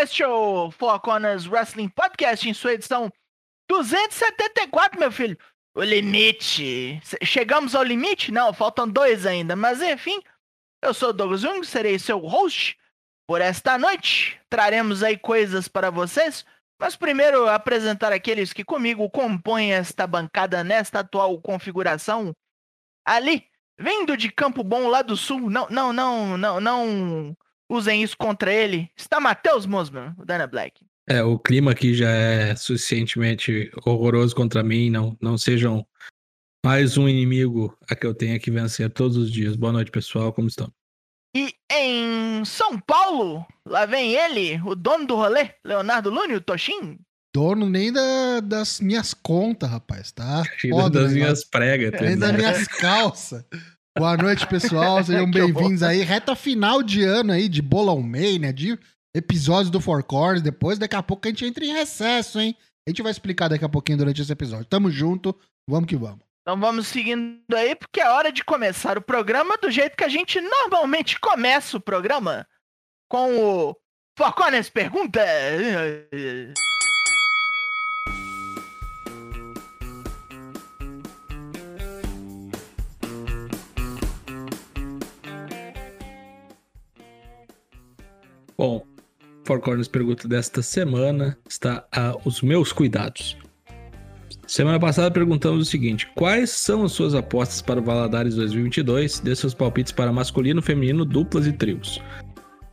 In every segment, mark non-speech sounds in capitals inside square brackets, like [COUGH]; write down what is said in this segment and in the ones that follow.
Este é o Four Wrestling Podcast em sua edição 274, meu filho. O limite. Chegamos ao limite? Não, faltam dois ainda. Mas enfim, eu sou o Douglas Jung, serei seu host por esta noite. Traremos aí coisas para vocês. Mas primeiro apresentar aqueles que comigo compõem esta bancada nesta atual configuração. Ali, vindo de Campo Bom lá do sul, não, não, não, não, não usem isso contra ele. Está Matheus Mosman, o Dana Black. É, o clima aqui já é suficientemente horroroso contra mim. Não, não sejam mais um inimigo a que eu tenha que vencer todos os dias. Boa noite, pessoal. Como estão? E em São Paulo, lá vem ele, o dono do rolê, Leonardo Lune, o Toshin. Dono nem da, das minhas contas, rapaz, tá? [LAUGHS] Foda, das minhas pregas. Nem das minhas calças. Boa noite, pessoal. [LAUGHS] Sejam bem-vindos aí. Reta final de ano aí, de Bolão Mania, de episódios do Four Corners. Depois, daqui a pouco, a gente entra em recesso, hein? A gente vai explicar daqui a pouquinho durante esse episódio. Tamo junto, vamos que vamos. Então vamos seguindo aí, porque é hora de começar o programa do jeito que a gente normalmente começa o programa. Com o Four Corners Pergunta. Bom, Four Corners pergunta desta semana está a os meus cuidados. Semana passada perguntamos o seguinte: quais são as suas apostas para o Valadares 2022? Dê seus palpites para masculino, feminino, duplas e trios.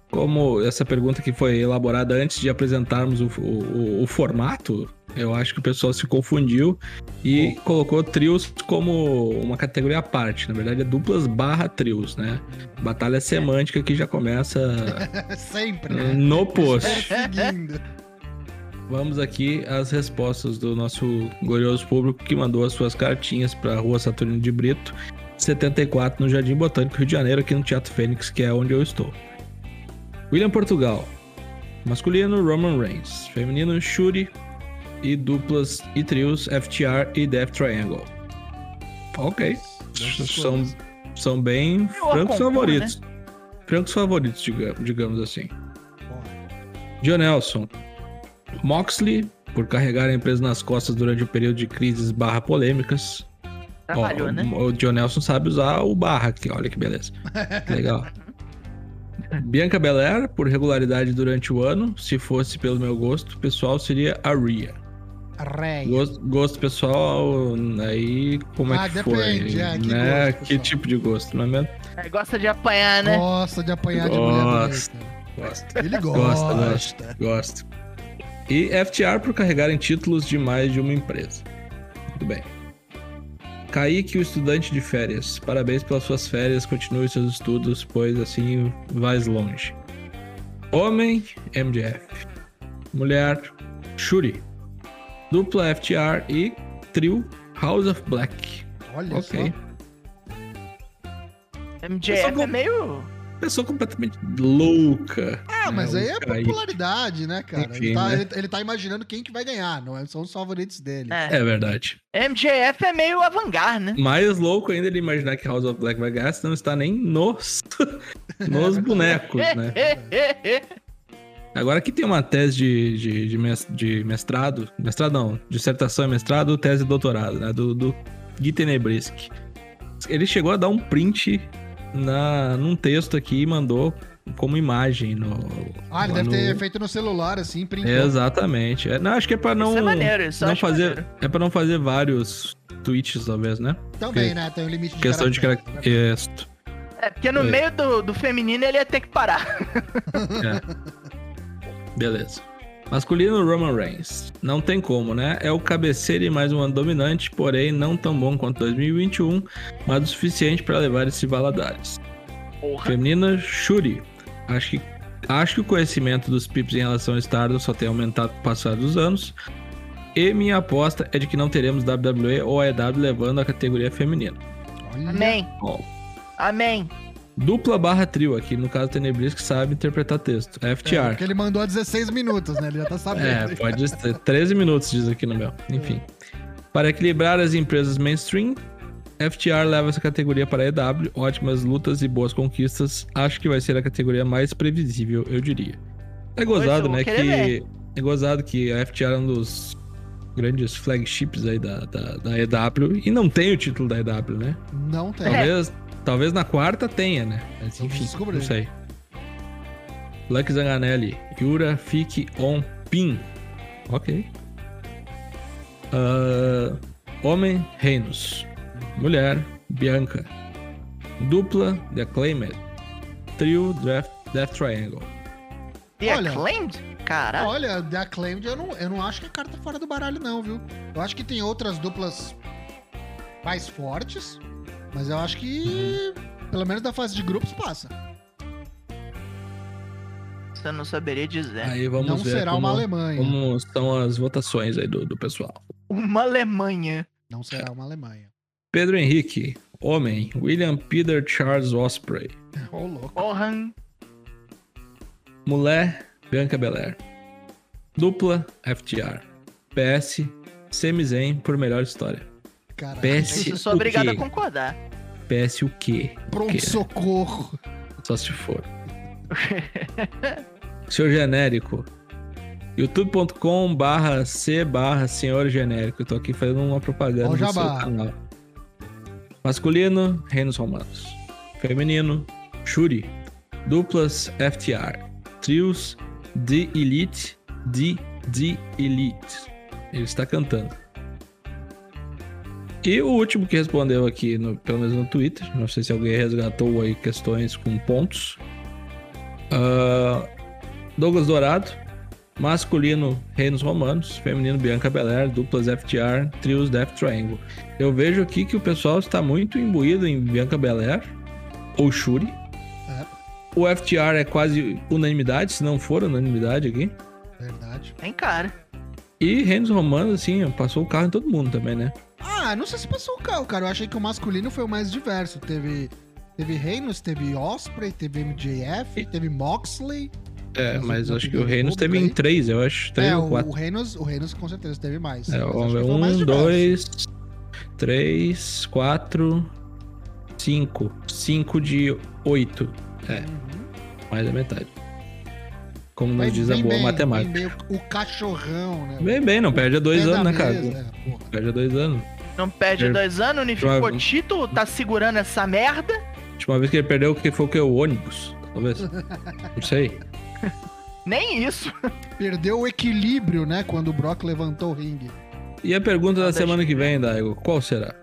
Como essa pergunta que foi elaborada antes de apresentarmos o, o, o formato, eu acho que o pessoal se confundiu e colocou trios como uma categoria à parte. Na verdade, é duplas barra trios, né? Batalha semântica que já começa. [LAUGHS] Sempre, né? No post. Vamos aqui às respostas do nosso glorioso público que mandou as suas cartinhas para a Rua Saturnino de Brito, 74, no Jardim Botânico, Rio de Janeiro, aqui no Teatro Fênix, que é onde eu estou. William Portugal. Masculino, Roman Reigns. Feminino, Shuri, e duplas e trios FTR e Death Triangle. Ok. São, são bem francos favoritos. Né? Francos favoritos, digamos, digamos assim. John Nelson. Moxley, por carregar a empresa nas costas durante o período de crises barra polêmicas. Trabalhou, Ó, né? O John Nelson sabe usar o barra aqui, olha que beleza. [LAUGHS] Legal. Bianca Belair, por regularidade durante o ano. Se fosse pelo meu gosto, pessoal, seria a Rhea. Gosto, gosto, pessoal, aí como ah, é que depende, foi? É, que, né? gosto, que tipo de gosto, não é mesmo? É, gosta de apanhar, né? Gosta de apanhar de gosta, mulher Gosta. Ele gosta. Gosta, gosta. E FTR por carregarem títulos de mais de uma empresa. Muito bem. Kaique, o estudante de férias. Parabéns pelas suas férias, continue seus estudos, pois assim vais longe. Homem, MDF. Mulher, Shuri dupla FTR e trio House of Black. Olha ok. Só. MJF é meio. Pessoa completamente louca. Ah, mas né? aí é popularidade, né, cara? Enfim, ele, tá, né? Ele, ele, tá, imaginando quem que vai ganhar, não é? São os favoritos dele. É, é verdade. MJF é meio avangar, né? Mais louco ainda ele imaginar que House of Black vai ganhar, se não está nem nos, [LAUGHS] nos bonecos, né? [LAUGHS] Agora aqui tem uma tese de, de, de, mestrado, mestrado não, dissertação e mestrado, tese e doutorado, né, do, do Gui Tenebrisky. Ele chegou a dar um print na, num texto aqui e mandou como imagem no... Ah, ele deve no... ter feito no celular, assim, printou. Exatamente. É, não, acho que é pra não... Isso é maneiro, isso não fazer, maneiro. É pra não fazer vários tweets, talvez, né? Também, porque né? Tem um limite de Questão de características. É, porque no Oi. meio do, do feminino ele ia ter que parar. [LAUGHS] É. Beleza. Masculino Roman Reigns. Não tem como, né? É o cabeceiro e mais um ano dominante, porém não tão bom quanto 2021, mas o suficiente para levar esse Valadares. Porra. Feminina Shuri. Acho que, acho que o conhecimento dos Pips em relação ao Stardust só tem aumentado com o passar dos anos. E minha aposta é de que não teremos WWE ou AEW levando a categoria feminina. Amém. Bom. Amém. Dupla barra trio aqui, no caso Tenebris que sabe interpretar texto. FTR. É, porque ele mandou a 16 minutos, né? Ele já tá sabendo. É, pode ser 13 minutos, diz aqui no meu. Enfim. Para equilibrar as empresas mainstream, FTR leva essa categoria para a EW. Ótimas lutas e boas conquistas. Acho que vai ser a categoria mais previsível, eu diria. É gozado, né? Que, é gozado que a FTR é um dos grandes flagships aí da, da, da EW e não tem o título da EW, né? Não tem. Talvez, talvez na quarta tenha, né? Mas enfim, descobrir. não sei. Lucky Zanganelli, Yura fique on pin. Ok. Ah, homem, Reinos. Mulher, Bianca. Dupla, The Acclaimed. Trio, Death, Death Triangle. The Olha. Acclaimed? Caralho. Olha, The Acclaimed, eu não, eu não acho que é carta fora do baralho, não, viu? Eu acho que tem outras duplas mais fortes, mas eu acho que, pelo menos da fase de grupos, passa. Eu não saberia dizer. Aí vamos não ver será como, uma Alemanha. como estão as votações aí do, do pessoal. Uma Alemanha. Não será uma Alemanha. Pedro Henrique, homem, William Peter Charles Osprey. Ô, louco. Porra. Mulher, Bianca Belair. Dupla, FTR. PS, Semizen por melhor história. Caralho. PS Isso eu sou obrigado a concordar. PS o quê? Pronto, quê? socorro. Só se for. Seu genérico. youtube.com barra C barra senhor genérico. Eu tô aqui fazendo uma propaganda Ó o do seu canal. Masculino, Reinos Romanos. Feminino, Shuri. Duplas, FTR. Trios, The Elite, The, The Elite. Ele está cantando. E o último que respondeu aqui, no- pelo menos no Twitter, não sei se alguém resgatou aí questões com pontos. Ah, Douglas Dourado, masculino Reinos Romanos, feminino Bianca Belair, duplas FTR, trios Death Triangle. Eu vejo aqui que o pessoal está muito imbuído em Bianca Belair ou Shuri. É. O FTR é quase unanimidade, se não for unanimidade aqui. Verdade. Tem cara. E Reinos Romanos, assim, passou o carro em todo mundo também, né? Ah, não sei se passou o carro, cara. Eu achei que o masculino foi o mais diverso. Teve, teve Reinos, teve Osprey, teve MJF, teve Moxley. É, Mas acho que o pública teve em aí- três, eu acho. Três é, ou quatro. o Reinos, o Reinos com certeza teve mais. É, mais Um, diverso. dois, três, quatro, cinco. Cinco de oito. É, Uhum. mais da metade. Como nos diz a boa bem, matemática. bem, bem, o, cachorrão, né? Bem, bem, não perde há dois Pé da anos, né, cara? é. Perde há dois anos. Não perde É. dois anos, unificou Provável. o título, tá segurando essa merda. A última vez que ele perdeu, que foi o que? O ônibus, talvez. Não sei. [LAUGHS] Nem isso. Perdeu o equilíbrio, né? Quando o Brock levantou o ringue. E a pergunta da semana que vem, Daigo, qual será?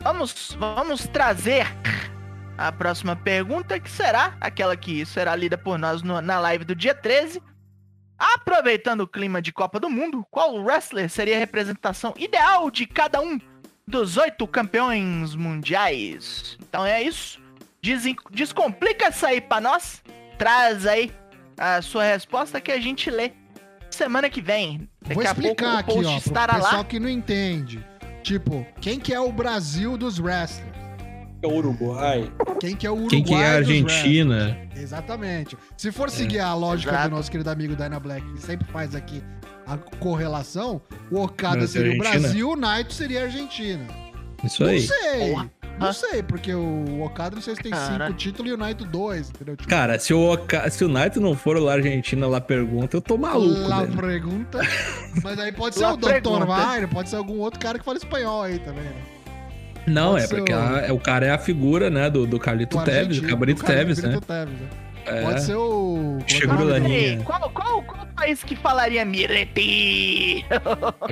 Vamos, vamos trazer a próxima pergunta, que será aquela que será lida por nós no- na live do dia 13. Aproveitando o clima de Copa do Mundo, qual wrestler seria a representação ideal de cada um dos oito campeões mundiais? Então é isso. Desen- Descomplica essa aí pra nós. Traz aí a sua resposta que a gente lê semana que vem. Daqui Vou a pouco explicar o aqui, post ó, pro estará pessoal lá. que não entende. Tipo, quem que é o Brasil dos wrestlers? É o Uruguai. Quem que é o Uruguai Quem que é a Argentina? Exatamente. Se for seguir a lógica Exato. do nosso querido amigo Dyna Black, que sempre faz aqui a correlação, o Okada seria o? Brasil, o Naito seria a Argentina. Isso Não aí. sei. Porra. Não sei, porque o Okada não sei se tem Cara. cinco títulos e o Naito dois, entendeu? Tipo, Cara, se o, Oca- se o Naito não for lá Argentina lá pergunta, eu tô maluco, lá pergunta. Mas aí pode ser o Dr. Wagner, pode ser algum outro cara que fala espanhol aí também, né? Não, Pode é porque o- a- é, o cara é a figura, né, do, do Carlito O Teves, do Cabrito Teves, né? Teves, né? É. Pode ser o. é é o linha. Ei, qual, qual, qual país que falaria Mireti?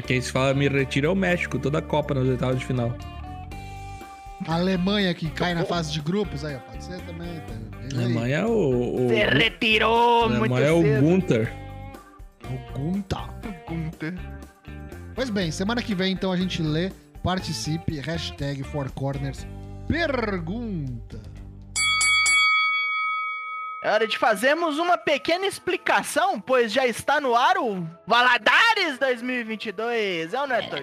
Quem [LAUGHS] se fala me retira é o México, toda a Copa nas oitavas de final. A Alemanha que cai na fase de grupos, aí, ó, pode ser também. Tá? Alemanha é o. o Se retirou a muito Alemanha é o cedo. Gunther. O Gunta. Gunther. Pois bem, semana que vem então a gente lê, participe, hashtag Four Corners, pergunta. É hora de fazermos uma pequena explicação, pois já está no ar o Valadares 2022. É o Neto?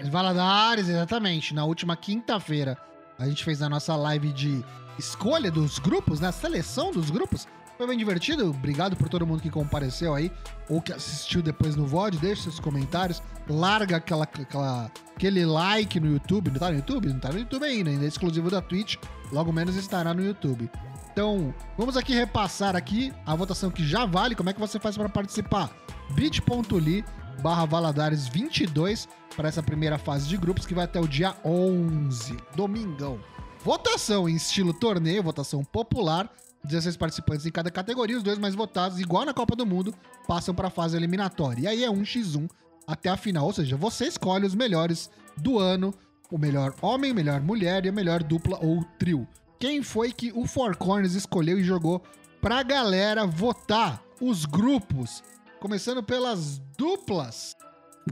Os Valadares, exatamente. Na última quinta-feira, a gente fez a nossa live de escolha dos grupos, né? Seleção dos grupos. Foi bem divertido. Obrigado por todo mundo que compareceu aí ou que assistiu depois no VOD. Deixe seus comentários. Larga aquela, aquela, aquele like no YouTube. Não tá no YouTube? Não tá no YouTube ainda. Ainda é exclusivo da Twitch. Logo menos estará no YouTube. Então, vamos aqui repassar aqui a votação que já vale. Como é que você faz para participar? bit.ly barra Valadares 22 para essa primeira fase de grupos que vai até o dia 11, domingão. Votação em estilo torneio, votação popular. 16 participantes em cada categoria, os dois mais votados, igual na Copa do Mundo, passam para a fase eliminatória. E aí é 1x1 até a final, ou seja, você escolhe os melhores do ano, o melhor homem, melhor mulher e a melhor dupla ou trio. Quem foi que o Four Corners escolheu e jogou pra galera votar os grupos? Começando pelas duplas.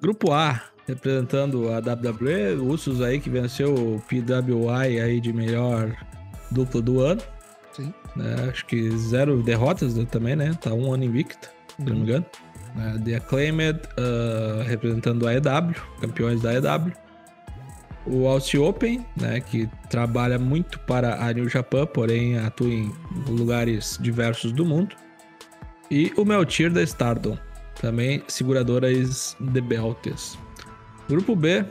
Grupo A, representando a WWE, o Usos aí que venceu o PWI aí de melhor dupla do ano. Sim. né? acho que zero derrotas né, também, né? Tá um ano invicto, se não me Uhum. engano. né? The Acclaimed, uh, representando a EW, campeões da EW. O Aussie Open, né? Que trabalha muito para a New Japan, porém atua em lugares diversos do mundo. E o Meltier da Stardom, também seguradoras de Beltes. Grupo B,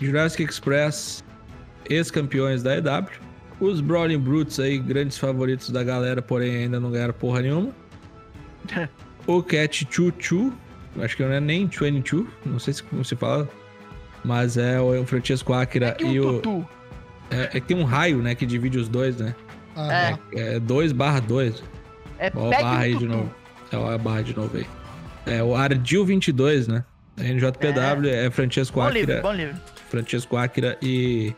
Jurassic Express, ex-campeões da EW. Os Brawling Brutes aí, grandes favoritos da galera, porém ainda não ganharam porra nenhuma. [LAUGHS] o Cat Chu Chu, acho que não é nem 22, não sei se como se fala. Mas é o Francesco Akira É que e o. tutu. É, é que tem um raio, né, que divide os dois, né? Ah, É 2 barra 2. É Ó, barra aí tutu. de novo. É ó, a barra de novo aí. É o Ardil 22, né? NJPW é, Francesco Bom livro, Akira, bom livro. Francesco Akira e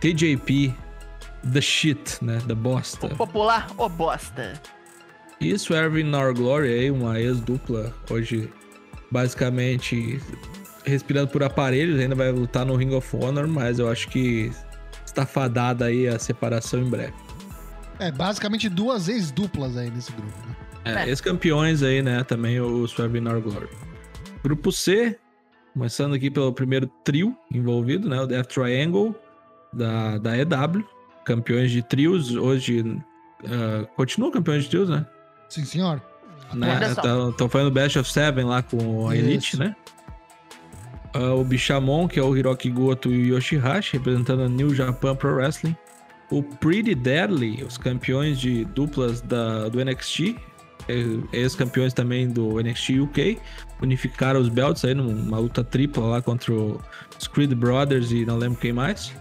TJP The Shit, né? The Bosta. O popular, ô bosta. E Swerve in Our Glory aí, uma ex-dupla, hoje basicamente respirando por aparelhos, ainda vai lutar no Ring of Honor, mas eu acho que está fadada aí a separação em breve. é, basicamente duas ex-duplas aí nesse grupo, né? É, É. ex-campeões aí, né? Também o Swerve in Our Glory. Grupo C, começando aqui pelo primeiro trio envolvido, né? O Death Triangle da, da EW. Campeões de trios, hoje ah, continuam campeões de trios, né? Sim, senhor. né? Estão fazendo Best of Seven lá com a Elite, Isso. né? Ah, o Bishamon, que é o Hiroki Goto e o Yoshihashi, representando a New Japan Pro Wrestling. O Pretty Deadly, os campeões de duplas da, do NXT, ex-campeões também do NXT UK, unificaram os belts aí numa luta tripla lá contra o- os Creed Brothers e não lembro quem mais.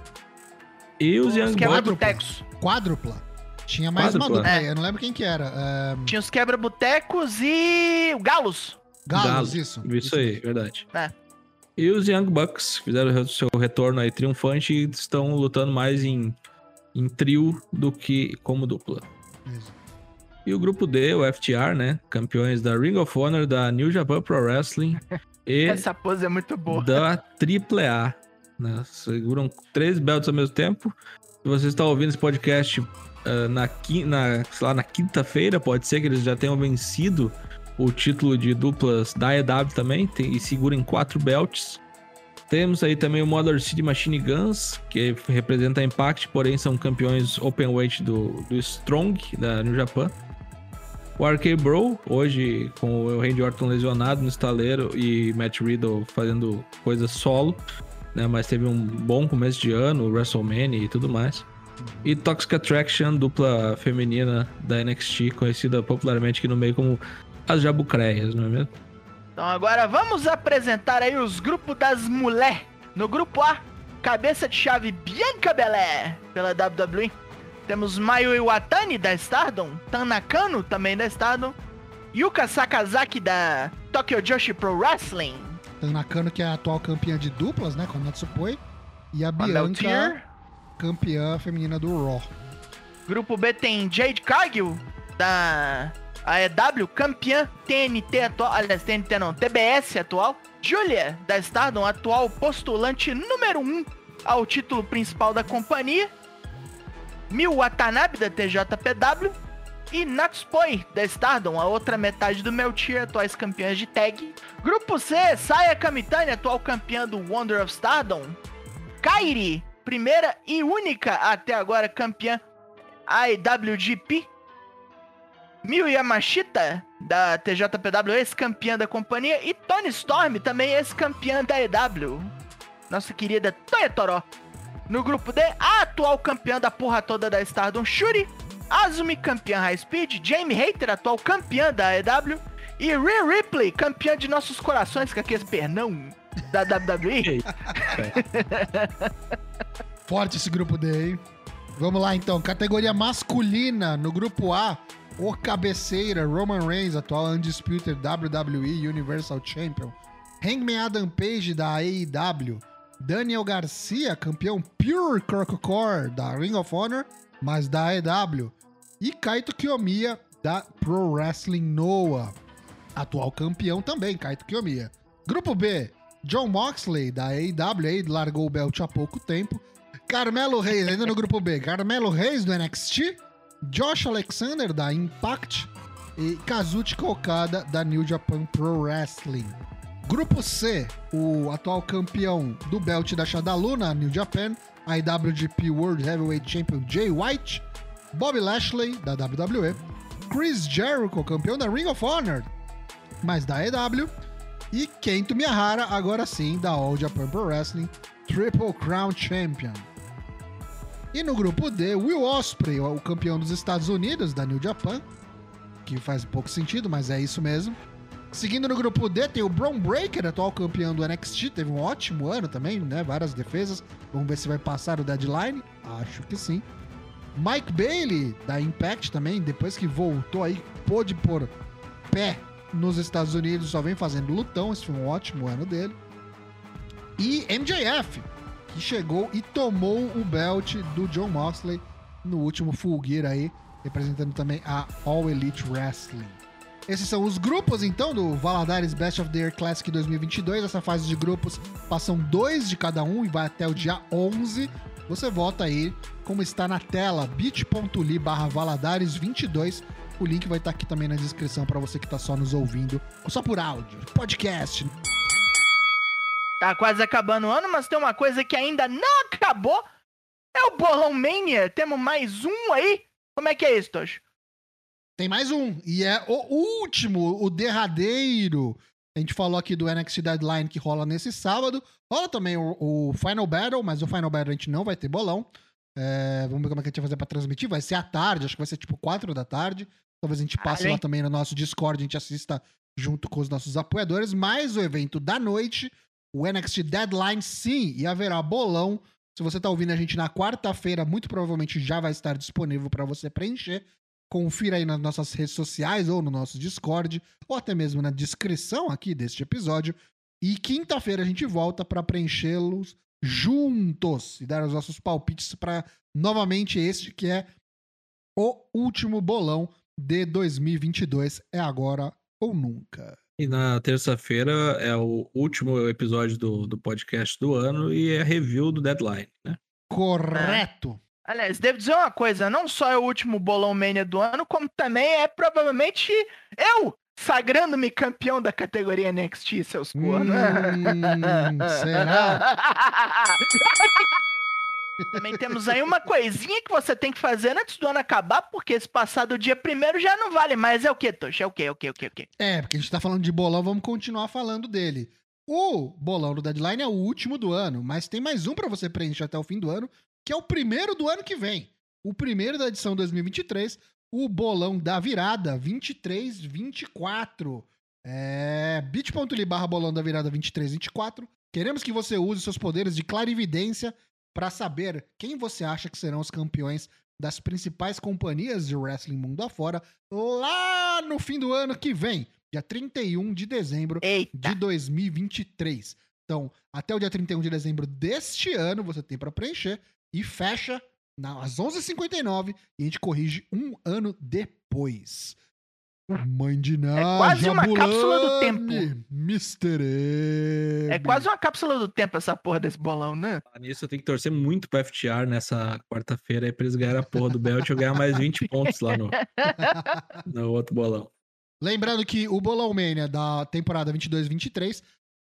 E os Os Young Bucks. quebra-botecos. Quádrupla. Tinha mais uma dupla É. eu não lembro quem que era. É, Tinha os quebra-botecos e o Galos. Galos, Galos. isso. Isso aí, verdade. É. E os Young Bucks fizeram o seu retorno aí triunfante e estão lutando mais em, em trio do que como dupla. Isso. E o grupo D, o FTR, né? Campeões da Ring of Honor, da New Japan Pro Wrestling [LAUGHS] e Essa pose é muito boa. da AAA. Né? Seguram três belts ao mesmo tempo. Se você está ouvindo esse podcast ah, na, na, sei lá, na quinta-feira, pode ser que eles já tenham vencido o título de duplas da EW também tem, e segurem quatro belts. Temos aí também o Motor City Machine Guns, que representa a Impact, porém são campeões open weight do, do Strong, da New Japan. O RK Bro, hoje com o Randy Orton lesionado no estaleiro e Matt Riddle fazendo coisas solo, né? Mas teve um bom começo de ano, WrestleMania e tudo mais. E Toxic Attraction, dupla feminina da NXT, conhecida popularmente aqui no meio como as Jabucreias, não é mesmo? Então agora vamos apresentar aí os grupos das mulher. No grupo A, cabeça de chave Bianca Belair, pela WWE. Temos Mayu Iwatani, da Stardom. Tanakano, também da Stardom. Yuka Sakazaki, da Tokyo Joshi Pro Wrestling. Tanakano, que é a atual campeã de duplas, né? Com a Natsupoi. E a Bianca, campeã feminina do Raw. Grupo B tem Jade Cargill, da AEW, campeã TNT atual, aliás, TNT não, TBS atual. Julia, da Stardom, atual postulante número 1 um ao título principal da companhia. Mil Watanabe, da TJPW. E Natsupoi, da Stardom, a outra metade do Meltier, atuais campeãs de tag. Grupo C, Saya Kamitani, atual campeã do Wonder of Stardom. Kairi, primeira e única até agora campeã IWGP. Miyu Yamashita, da TJPW, ex-campeã da companhia. E Tony Storm, também ex-campeã da EW. Nossa querida Toya Toró. No grupo D, a atual campeã da porra toda da Stardom, Shuri. Azumi, campeã High Speed, Jamie Hater, atual campeã da AEW, e Rhea Ripley, campeã de nossos corações, com aqueles pernão da WWE. [LAUGHS] [LAUGHS] Forte esse grupo D, hein? Vamos lá então, categoria masculina no grupo A, o cabeceira Roman Reigns, atual Undisputed WWE Universal Champion. Hangman Adam Page da AEW. Daniel Garcia, campeão Pure Crocodile da Ring of Honor, mas da AEW. E Kaito Kiyomiya da Pro Wrestling Noah. Atual campeão também, Kaito Kiyomiya. Grupo B, John Moxley da AEW, largou o belt há pouco tempo. Carmelo Reis, ainda no grupo B, Carmelo Reis do NXT. Josh Alexander da Impact e Kazuchika Okada da New Japan Pro Wrestling. Grupo C, o atual campeão do belt da Shadalu na New Japan, IWGP World Heavyweight Champion Jay White, Bobby Lashley da WWE, Chris Jericho, campeão da Ring of Honor, mas da EW, e Kento Miyahara, agora sim, da All Japan Pro Wrestling Triple Crown Champion. E no grupo D, Will Ospreay, o campeão dos Estados Unidos da New Japan, que faz pouco sentido, mas é isso mesmo. Seguindo no grupo D, tem o Braun Breaker, atual campeão do NXT, teve um ótimo ano também, né? Várias defesas. Vamos ver se vai passar o deadline. Acho que sim. Mike Bailey, da Impact também, depois que voltou aí, pôde pôr pé nos Estados Unidos, só vem fazendo lutão. Esse foi um ótimo ano dele. E MJF, que chegou e tomou o belt do John Moxley no último Full Gear aí, representando também a All Elite Wrestling. Esses são os grupos, então, do Valadares Best of the Year Classic 2022. Essa fase de grupos passam dois de cada um e vai até o dia 11. Você vota aí, como está na tela, bit.ly barra Valadares22. O link vai estar aqui também na descrição para você que está só nos ouvindo, ou só por áudio, podcast. Tá quase acabando o ano, mas tem uma coisa que ainda não acabou. É o Bolão Mania. Temos mais um aí. Como é que é isso, Tosh? Tem mais um. E é o último, o derradeiro. A gente falou aqui do NXT Deadline que rola nesse sábado. Rola também o, o Final Battle, mas o Final Battle a gente não vai ter bolão. É, vamos ver como é que a gente vai fazer pra transmitir. Vai ser à tarde, acho que vai ser tipo 4 da tarde. Talvez a gente passe lá também no nosso Discord, a gente assista junto com os nossos apoiadores. Mas o evento da noite, o NXT Deadline, sim, e haverá bolão. Se você tá ouvindo a gente na quarta-feira, muito provavelmente já vai estar disponível para você preencher. Confira aí nas nossas redes sociais ou no nosso Discord, ou até mesmo na descrição aqui deste episódio. E quinta-feira a gente volta para preenchê-los juntos e dar os nossos palpites para novamente este que é o último bolão de 2022. É agora ou nunca. E na terça-feira é o último episódio do, do podcast do ano e é review do Deadline, né? Correto. Aliás, devo dizer uma coisa, não só é o último bolão mania do ano, como também é provavelmente eu sagrando-me campeão da categoria NXT, seus cornos. Hum, [LAUGHS] será? [LAUGHS] Também temos aí uma coisinha que você tem que fazer antes do ano acabar, porque esse passado dia primeiro já não vale mais. É o que, Tocha? É o que, é o que, é o que, é o que? É, porque a gente tá falando de bolão, vamos continuar falando dele. O bolão do Deadline é o último do ano, mas tem mais um para você preencher até o fim do ano, que é o primeiro do ano que vem. O primeiro da edição 2023, o bolão da virada 23-24. É bit.ly barra bolão da virada 23-24. Queremos que você use seus poderes de clarividência para saber quem você acha que serão os campeões das principais companhias de wrestling mundo afora lá no fim do ano que vem, dia 31 de dezembro Eita. de 2023. Então, até o dia 31 de dezembro deste ano você tem para preencher e fecha na- às 11h59 e a gente corrige um ano depois. Mãe de Ná, quase uma cápsula do tempo. Mr. E. É quase uma cápsula do tempo essa porra desse bolão, né? Nisso eu tenho que torcer muito pro FTR nessa quarta-feira aí pra eles ganharem a porra do belt e eu ganhar mais [LAUGHS] 20 pontos lá no, [LAUGHS] no outro bolão. Lembrando que o Bolão Mania da temporada 22-23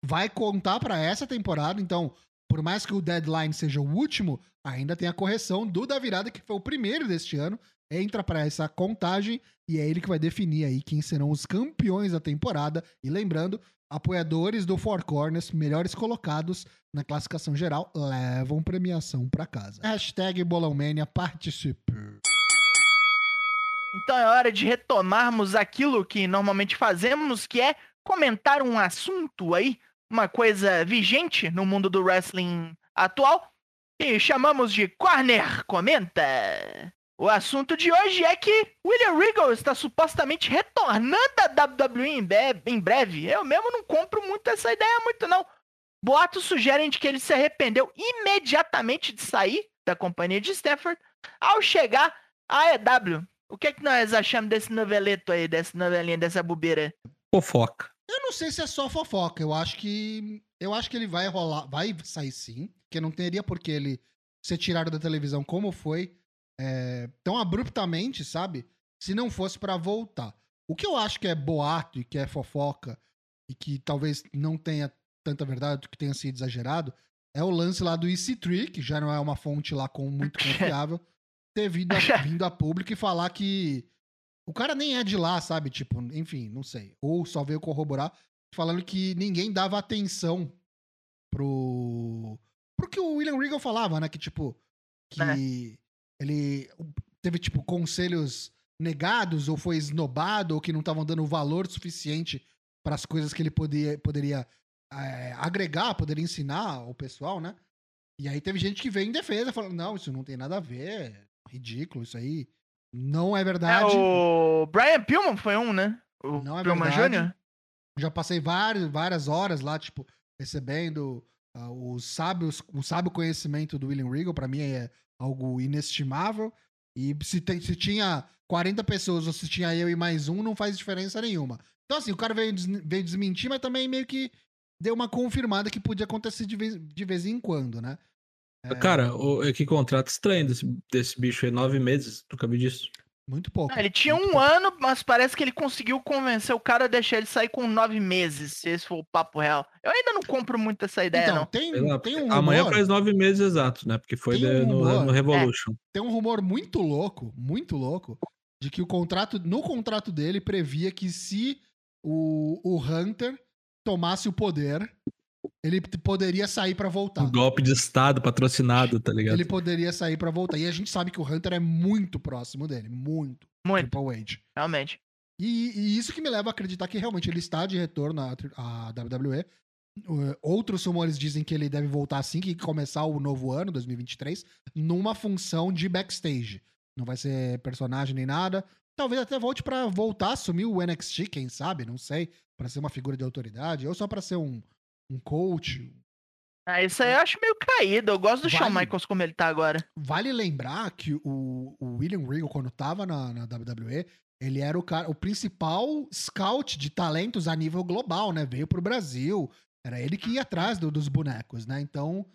vai contar para essa temporada, então, por mais que o deadline seja o último, ainda tem a correção do da virada, que foi o primeiro deste ano. Entra para essa contagem e é ele que vai definir aí quem serão os campeões da temporada. E lembrando, apoiadores do Four Corners, melhores colocados na classificação geral, levam premiação para casa. Hashtag Bolão Mania participe. Então é hora de retomarmos aquilo que normalmente fazemos, que é comentar um assunto aí, uma coisa vigente no mundo do wrestling atual, e chamamos de Corner Comenta. O assunto de hoje é que William Regal está supostamente retornando à WWE em em breve. Eu mesmo não compro muito essa ideia muito não. Boatos sugerem de que ele se arrependeu imediatamente de sair da companhia de Stafford ao chegar à EW. O que é que nós achamos desse noveleto aí, dessa novelinha, dessa bobeira? Fofoca. Eu não sei se é só fofoca. Eu acho que. Eu acho que ele vai rolar. Vai sair sim. Porque não teria por que ele ser tirado da televisão como foi. É, tão abruptamente, sabe? Se não fosse para voltar. O que eu acho que é boato e que é fofoca e que talvez não tenha tanta verdade, que tenha sido exagerado, é o lance lá do EC3, que já não é uma fonte lá com muito [LAUGHS] confiável, ter vindo a, [LAUGHS] vindo a público e falar que o cara nem é de lá, sabe? Tipo, enfim, não sei. Ou só veio corroborar falando que ninguém dava atenção pro. pro que o William Regal falava, né? Que, tipo, que é. ele teve, tipo, conselhos negados, ou foi esnobado, ou que não estavam dando valor suficiente para as coisas que ele podia, poderia é, agregar, poderia ensinar ao pessoal, né? E aí teve gente que veio em defesa, falando, não, isso não tem nada a ver, ridículo, isso aí não é verdade. É, o Brian Pillman foi um, né? O não é Pillman. Jr. Já passei várias, várias horas lá, tipo, recebendo uh, o, sábio, o sábio conhecimento do William Regal, para mim é algo inestimável. E se, tem, se tinha 40 pessoas ou se tinha eu e mais um, não faz diferença nenhuma. Então, assim, o cara veio, veio desmentir, mas também meio que deu uma confirmada que podia acontecer de vez, de vez em quando, né? É... Cara, o, é que contrato estranho desse, desse bicho aí, nove meses, tu cabe disso. Muito pouco. É, ele tinha um pouco. ano, mas parece que ele conseguiu convencer o cara a deixar ele sair com nove meses, se esse for o papo real. Eu ainda não compro muito essa ideia, então, não. Tem, lá, tem um Amanhã rumor, faz nove meses exatos, né? Porque foi de, um no, no, Revolution. É. Tem um rumor muito louco, muito louco, de que o contrato, no contrato dele, previa que se o, o Hunter tomasse o poder, ele poderia sair para voltar. Um golpe de estado patrocinado, tá ligado? Ele poderia sair para voltar. E a gente sabe que o Hunter é muito próximo dele, muito. Muito. Triple H. Realmente. E, e, isso que me leva a acreditar que realmente ele está de retorno à, à WWE. Outros rumores dizem que ele deve voltar assim que começar o novo ano, 2023, numa função de backstage. Não vai ser personagem nem nada. Talvez até volte para voltar a assumir o NXT, quem sabe, não sei, para ser uma figura de autoridade, ou só para ser um, um coach. Ah, isso aí eu acho meio caído. Eu gosto do vale, Shawn Michaels como ele tá agora. Vale lembrar que o, o William Regal, quando tava na, na WWE, ele era o cara, o principal scout de talentos a nível global, né? Veio pro Brasil. Era ele que ia atrás do, dos bonecos, né? Então.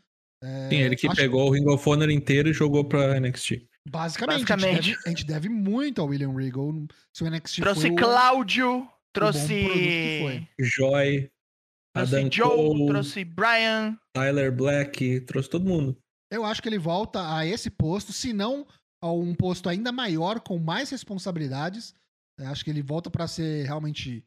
É, Sim, ele que pegou que... o Ring of Honor inteiro e jogou pra NXT. Basicamente, Basicamente. A, gente deve, a, gente deve, muito ao William Regal. Se o NXT trouxe Cláudio, trouxe Joy, trouxe Adam Joe, Cole, trouxe Brian, Tyler Black, trouxe todo mundo. Eu acho que ele volta a esse posto, se não a um posto ainda maior, com mais responsabilidades. Eu acho que ele volta para ser realmente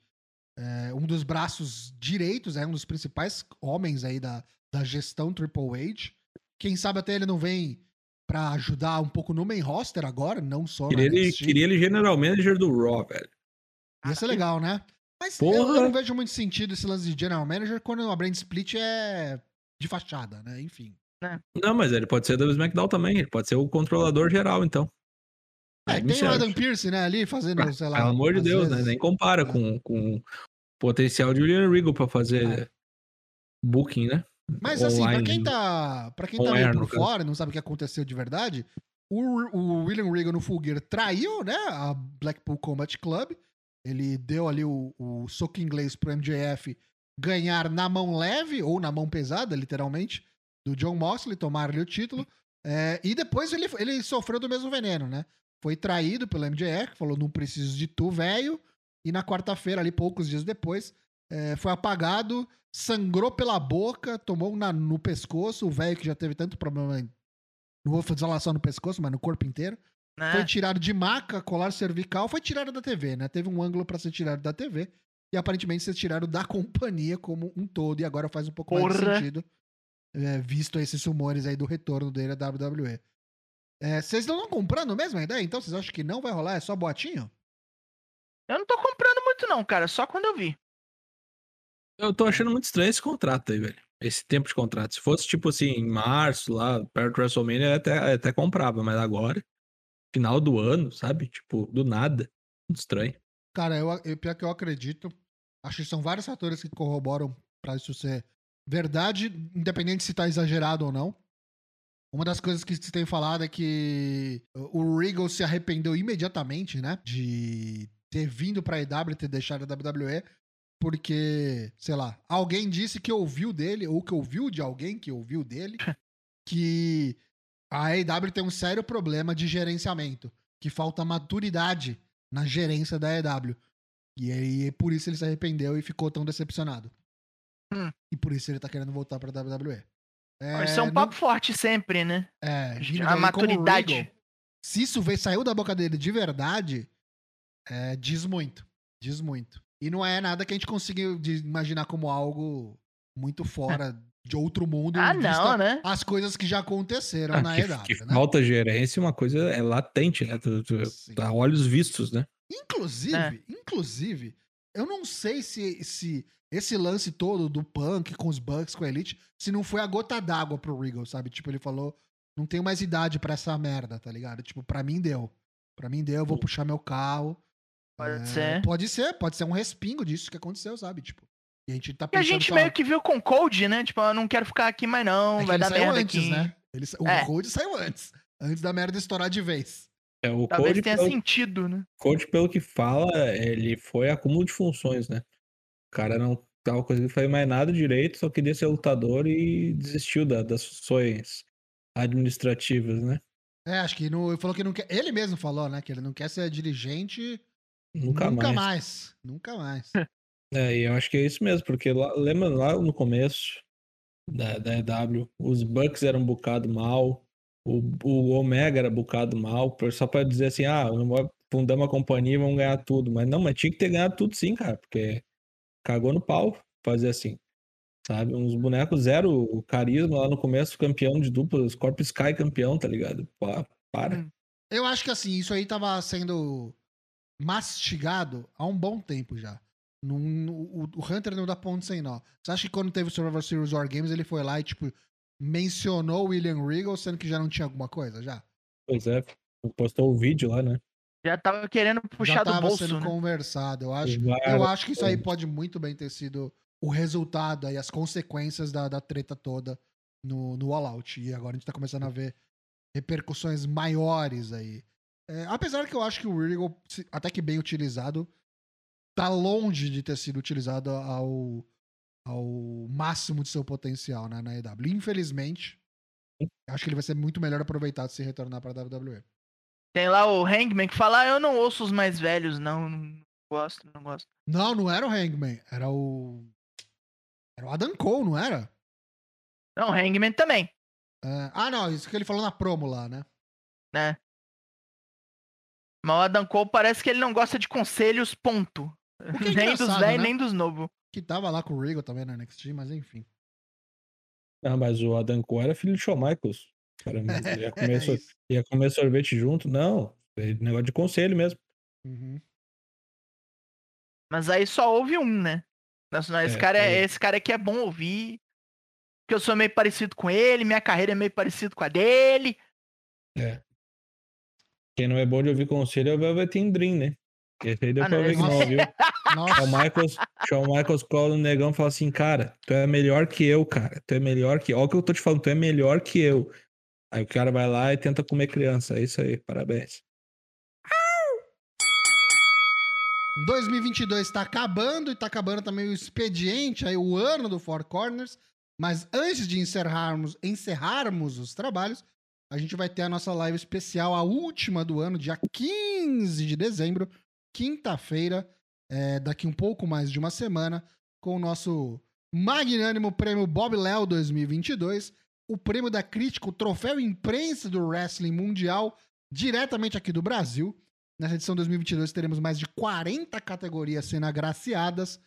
é, um dos braços direitos, é um dos principais homens aí da, da gestão Triple H. Quem sabe até ele não vem para ajudar um pouco no main roster agora, não só queria ele, queria ele general manager do Raw, velho. Ia ser legal, né? Mas eu, eu, não vejo muito sentido esse lance de general manager quando a brand split é de fachada, né? Enfim. É. Não, mas ele pode ser do SmackDown também, ele pode ser o controlador geral, então. É, tem o Adam Pearce, né, ali fazendo, ah, sei lá. Pelo amor de Deus, né, vezes. né? Nem compara é. com, com o potencial de William Regal pra fazer é. booking, né? Mas assim, pra quem tá, pra quem tá meio por fora, não sabe o que aconteceu de verdade, o, o William Regal no Full Gear traiu, né, a Blackpool Combat Club. Ele deu ali o, o soco inglês pro MJF ganhar na mão leve, ou na mão pesada, literalmente, do John Moxley, tomar ali o título. É, e depois ele, ele sofreu do mesmo veneno, né? Foi traído pelo MJF, falou, não preciso de tu, velho. E na quarta-feira, ali, poucos dias depois, é, foi apagado, sangrou pela boca, tomou na, no pescoço, o velho que já teve tanto problema, não vou falar só no pescoço, mas no corpo inteiro. Né? Foi tirado de maca, colar cervical, foi tirado da TV, né? Teve um ângulo para ser tirado da TV. E aparentemente ser tirado da [LAUGHS] companhia como um todo. E agora faz um pouco Porra. mais de sentido, é, visto esses rumores aí do retorno dele à WWE. É, vocês não estão comprando mesmo a ideia? Então vocês acham que não vai rolar? É só boatinho? Eu não tô comprando muito, não, cara. Só quando eu vi. Eu tô achando muito estranho esse contrato aí, velho. Esse tempo de contrato. Se fosse, tipo assim, em março, lá, perto do WrestleMania, eu até, eu até comprava, mas agora, final do ano, sabe? Tipo, do nada. Muito estranho. Cara, eu, eu, pior que eu acredito. Acho que são vários fatores que corroboram pra isso ser verdade, independente se tá exagerado ou não. Uma das coisas que se tem falado é que o Regal se arrependeu imediatamente, né? De ter vindo pra EW e ter deixado a WWE. Porque, sei lá, alguém disse que ouviu dele, ou que ouviu de alguém que ouviu dele, [LAUGHS] que a AEW tem um sério problema de gerenciamento. Que falta maturidade na gerência da AEW. E aí, por isso ele se arrependeu e ficou tão decepcionado. Hum. E por isso ele tá querendo voltar pra WWE. É, Isso é um não- papo forte sempre, né? é, A maturidade. Regal, se isso veio, saiu da boca dele de verdade, é, diz muito. Diz muito. E não é nada que a gente consiga imaginar como algo muito fora de outro mundo. Ah, não, né? As coisas que já aconteceram Ah, na que, que né? falta gerência, uma coisa é latente, né? Tu, tá a olhos vistos, né? Inclusive, É. inclusive, eu não sei se, se esse lance todo do Punk com os Bucks, com a Elite, se não foi a gota d'água pro Regal, sabe? Tipo, ele falou, não tenho mais idade pra essa merda, tá ligado? Tipo, pra mim deu. Pra mim deu, eu vou puxar meu carro. Pode É, ser. Pode ser, pode ser um respingo disso que aconteceu, sabe? Tipo, e a gente tá E a pensando... gente meio que viu com o Cold, né? Tipo, eu não quero ficar aqui mais não, é vai ele dar saiu merda antes, aqui. né? Ele, o É. Code saiu antes. Antes da merda estourar de vez. É, o Talvez Code, tenha pelo, sentido, né? Code, pelo que fala, ele foi acúmulo de funções, né? O cara não tava conseguindo fazer mais nada direito, só queria ser lutador e desistiu da- das funções administrativas, né? É, acho que não, ele falou que não quer. Ele mesmo falou, né? Que ele não quer ser dirigente Nunca, mais. Nunca mais. [LAUGHS] É, e eu acho que é isso mesmo, porque lá, lembra lá no começo da, da EW, os Bucks eram um bocado mal, o, o Omega era bocado mal, só pra dizer assim, ah, fundar uma companhia e vamos ganhar tudo. Mas não, mas tinha que ter ganhado tudo sim, cara, porque cagou no pau fazer assim. Sabe? Uns bonecos zero carisma lá no começo, campeão de duplas, Corp Sky campeão, tá ligado? Pô, para. Hum. Eu acho que assim, isso aí tava sendo mastigado há um bom tempo já. Não- não- o, o Hunter não dá ponto sem nó. Você acha que quando teve o Survivor Series War Games, ele foi lá e, tipo, mencionou o William Regal, sendo que já não tinha alguma coisa já? Pois é, postou o vídeo lá, né? Já tava querendo puxar já do tava bolso, sendo né? conversado. Eu acho, eu acho que isso aí pode muito bem ter sido o resultado e as consequências da, da treta toda no, no All Out. E agora a gente tá começando a ver repercussões maiores aí. É, apesar que eu acho que o Regal, até que bem utilizado, tá longe de ter sido utilizado ao, ao máximo de seu potencial né, na EW. Infelizmente, acho que ele vai ser muito melhor aproveitado se retornar pra WWE. Tem lá o Hangman que fala, ah, eu não ouço os mais velhos, não. Não gosto, não gosto. Não, não era o Hangman, era o. Era o Adam Cole, não era? Não, o Hangman também, É, ah, não, isso que ele falou na promo lá, né? né? Mas o Adam Cole parece que ele não gosta de conselhos, ponto. Que é [LAUGHS] nem dos velhos, né? nem dos novos. Que tava lá com o Regal também na NXT, mas enfim. Ah, mas o Adam Cole era filho de Shawn Michaels. Cara, mas [LAUGHS] ia, comer sor- É ia comer sorvete junto? Não. É negócio de conselho mesmo. Uhum. Mas aí só houve um, né? Esse, É, cara é, é. esse cara aqui é bom ouvir. Porque eu sou meio parecido com ele, minha carreira é meio parecida com a dele. Quem não é bom de ouvir conselho é o Velveteen Dream, né? Esse aí deu Ah, pra não, ver que não ouviu. Nossa, Shawn Michaels, Shawn Michaels cola no negão e fala assim, cara, tu é melhor que eu, cara. Tu é melhor que... Olha o que eu tô te falando, tu é melhor que eu. Aí o cara vai lá e tenta comer criança. É isso aí, parabéns. 2022 tá acabando e tá acabando também o expediente, aí o ano do Four Corners. Mas antes de encerrarmos, encerrarmos os trabalhos, a gente vai ter a nossa live especial, a última do ano, dia 15 de dezembro, quinta-feira, é, daqui um pouco mais de uma semana, com o nosso magnânimo prêmio Bob Léo 2022, o prêmio da crítica, o troféu imprensa do Wrestling Mundial, diretamente aqui do Brasil. Nessa edição 2022 teremos mais de 40 categorias sendo agraciadas.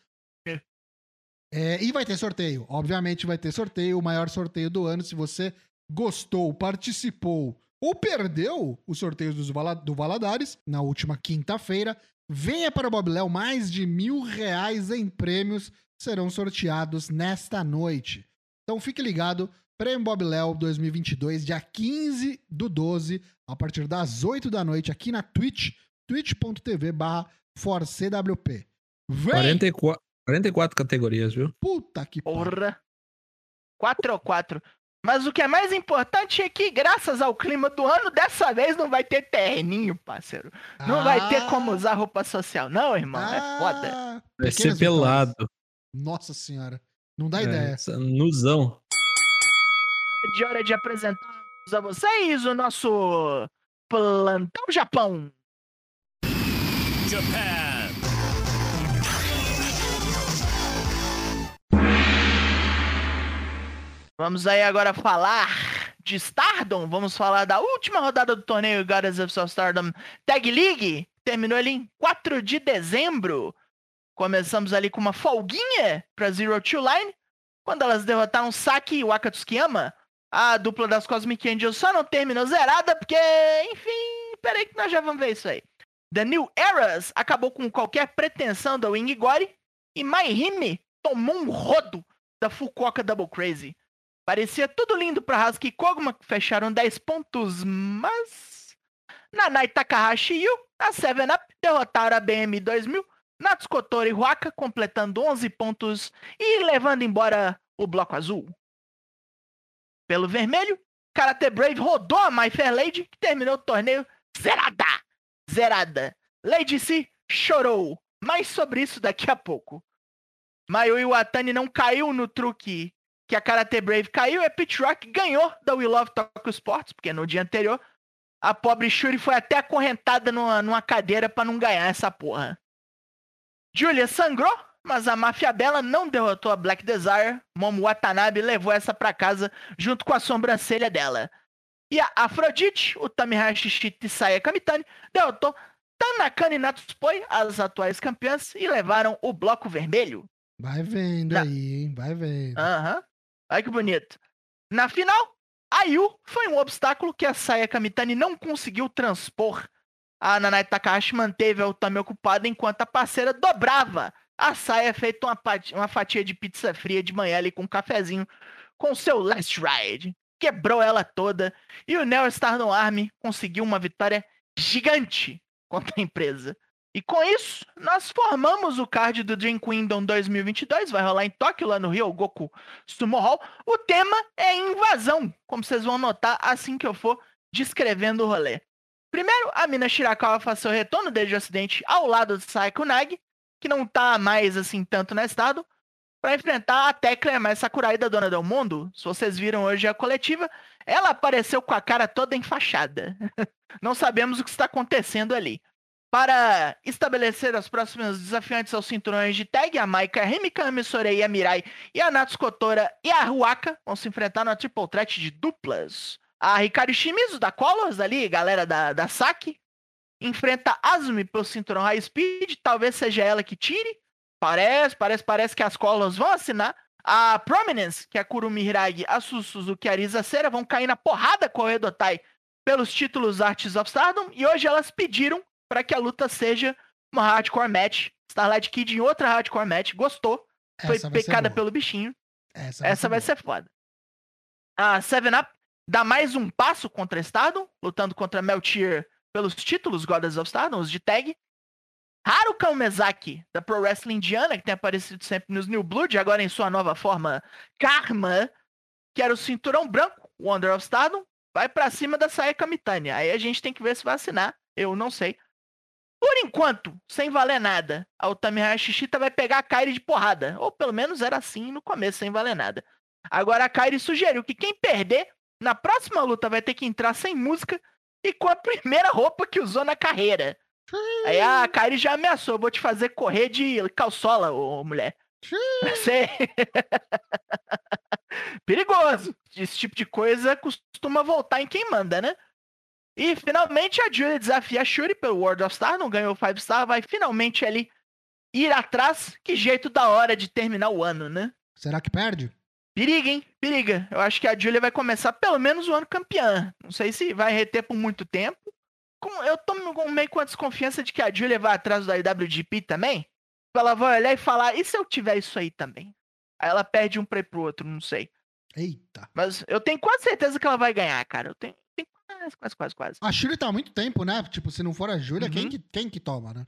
É, e vai ter sorteio. Obviamente vai ter sorteio, o maior sorteio do ano. Se você gostou, participou ou perdeu os sorteios do Valadares na última quinta-feira, venha para o Bob Léo, mais de mil reais em prêmios serão sorteados nesta noite. Então fique ligado, Prêmio Bob Léo 2022, dia 15 do 12, a partir das 8 da noite, aqui na Twitch, twitch.tv barra ForceWP. Vem! 44, 44 categorias, viu? Puta que pariu. Porra. 4 ou 4. Mas o que é mais importante é que, graças ao clima do ano, dessa vez não vai ter terninho, parceiro. Não vai ter como usar roupa social, não, irmão. É foda. Ah, Vai pequenas ser pelado. vitórias. Nossa senhora. Não dá É, ideia. essa- Nuzão. De hora de apresentarmos a vocês o nosso Plantão Japão. Japan. Vamos aí agora falar de Stardom. Vamos falar da última rodada do torneio Goddess of Stardom Tag League. Terminou ali em 4 de dezembro. Começamos ali com uma folguinha para Zero Two Line. Quando elas derrotaram Saki e Waka Tsukiyama. A dupla das Cosmic Angels só não terminou zerada, porque, enfim, peraí que nós já vamos ver isso aí. The New Eras acabou com qualquer pretensão da Wing Gori. E Maihime tomou um rodo da Fukuoka Double Crazy. Parecia tudo lindo pra Hasuki e Koguma, que fecharam 10 pontos, mas. Nanai Takahashi e Yu, a 7-Up, derrotaram a BM 2000, Natsukotori e Huaka, completando 11 pontos e levando embora o bloco azul. Pelo vermelho, Karate Brave rodou a My Fair Lady, que terminou o torneio zerada! Zerada. Lady C chorou, mas sobre isso daqui a pouco. Mayu Iwatani não caiu no truque que a Karate Brave caiu e a Pit Rock ganhou da We Love Tokyo Sports, porque no dia anterior a pobre Shuri foi até acorrentada numa, numa cadeira pra não ganhar essa porra. Julia sangrou, mas a Máfia Bela não derrotou a Black Desire. Momo Watanabe levou essa pra casa junto com a sobrancelha dela. E a Afrodite, o Tamihashi Saya Kamitani, derrotou Tanakana e Natsupoi, as atuais campeãs, e levaram o bloco vermelho. Vai vendo Na- aí, hein? Vai vendo. Aham. Olha que bonito. Na final, a Yu foi um obstáculo que a Saya Kamitani não conseguiu transpor. A Nanai Takahashi manteve a Utami ocupada enquanto a parceira dobrava a saia feita uma, uma fatia de pizza fria de manhã ali com um cafezinho com seu Last Ride. Quebrou ela toda e o Neo Stardom Army conseguiu uma vitória gigante contra a empresa. E com isso, nós formamos o card do Dream Kingdom 2022, vai rolar em Tóquio, lá no Rio Goku Sumo Hall. O tema é invasão, como vocês vão notar assim que eu for descrevendo o rolê. Primeiro, a Mina Shirakawa faz seu retorno desde o acidente ao lado de Saiko Nagi, que não tá mais assim tanto no estado, para enfrentar a Tecla mais Sakurai da Dona Del Mundo. Se vocês viram hoje a coletiva, ela apareceu com a cara toda enfaixada. [LAUGHS] não sabemos o que está acontecendo ali. Para estabelecer as próximas desafiantes aos cinturões de tag, a Maika, a Himika, a Mirai e a Natsukotora e a Ruaka vão se enfrentar na Triple Threat de duplas. A Hikari Shimizu da Colors ali, galera da, da Saki, enfrenta Azumi pelo cinturão High Speed, talvez seja ela que tire. Parece, parece, parece que as Colors vão assinar. A Prominence, que é a Kurumi Hiragi, a Suzuki e a Arisa Sera vão cair na porrada com a Edotai pelos títulos Arts of Stardom e hoje elas pediram para que a luta seja uma hardcore match. Starlight Kid em outra hardcore match, gostou, foi vai ser pecada pelo bichinho. Essa, Essa vai ser foda. A 7-Up dá mais um passo contra Stardom, lutando contra Meltier pelos títulos Goddess of Stardom, os de tag. Haruka Umezaki, da Pro Wrestling Indiana, que tem aparecido sempre nos New Blood, agora em sua nova forma Karma, que era o cinturão branco, Wonder of Stardom, vai pra cima da Sayaka Mitani. Aí a gente tem que ver se vai assinar, eu não sei. Por enquanto, sem valer nada, a Utamihashi Shita vai pegar a Kairi de porrada. Ou pelo menos era assim no começo, sem valer nada. Agora a Kairi sugeriu que quem perder, na próxima luta vai ter que entrar sem música e com a primeira roupa que usou na carreira. Aí a Kairi já ameaçou, vou te fazer correr de calçola, ô mulher. [LAUGHS] Perigoso. Esse tipo de coisa costuma voltar em quem manda, né? E finalmente a Julia desafia a Shuri pelo World of Star, não ganhou o 5 Star, vai finalmente ali ir atrás. Que jeito da hora de terminar o ano, né? Será que perde? Periga, hein? Periga. Eu acho que a Julia vai começar pelo menos o ano campeã. Não sei se vai reter por muito tempo. Eu tô meio com a desconfiança de que a Julia vai atrás do IWGP também. Ela vai olhar e falar, e se eu tiver isso aí também? Aí ela perde um pra ir pro outro, não sei. Eita. Mas eu tenho quase certeza que ela vai ganhar, cara. Eu tenho quase, quase, quase, quase. A Shuri tá há muito tempo, né? Tipo, se não for a Júlia, uhum. quem, que, quem que toma, né?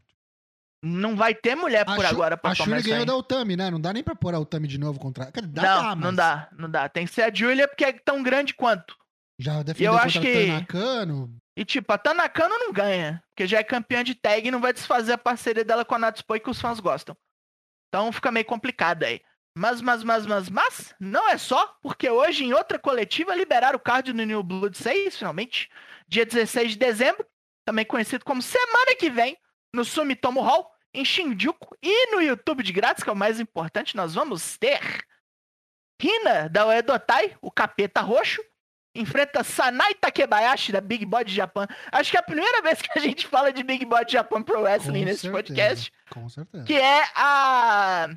Não vai ter mulher por a agora pra a tomar A Shuri ganhou da Utami, né? Não dá nem pra pôr a Utami de novo contra... Dá, não, dá, mas... não dá, não dá. Tem que ser a Julia porque é tão grande quanto. Já defendeu eu acho que... Tanakano. E tipo, a Tanakano não ganha, porque já é campeã de tag e não vai desfazer a parceria dela com a Natsupo que os fãs gostam. Então fica meio complicado aí. Mas, mas, mas, mas, mas, não é só, porque hoje em outra coletiva liberaram o card no New Blood 6, finalmente, dia 16 de dezembro, também conhecido como semana que vem, no Sumitomo Hall, em Shinjuku, e no YouTube de grátis, que é o mais importante, nós vamos ter Hina da Oedotai, o capeta roxo, enfrenta Sanai Takebayashi da Big Body Japan. Acho que é a primeira vez que a gente fala de Big Body Japan Pro Wrestling Com nesse certeza. podcast. Com certeza. Que é a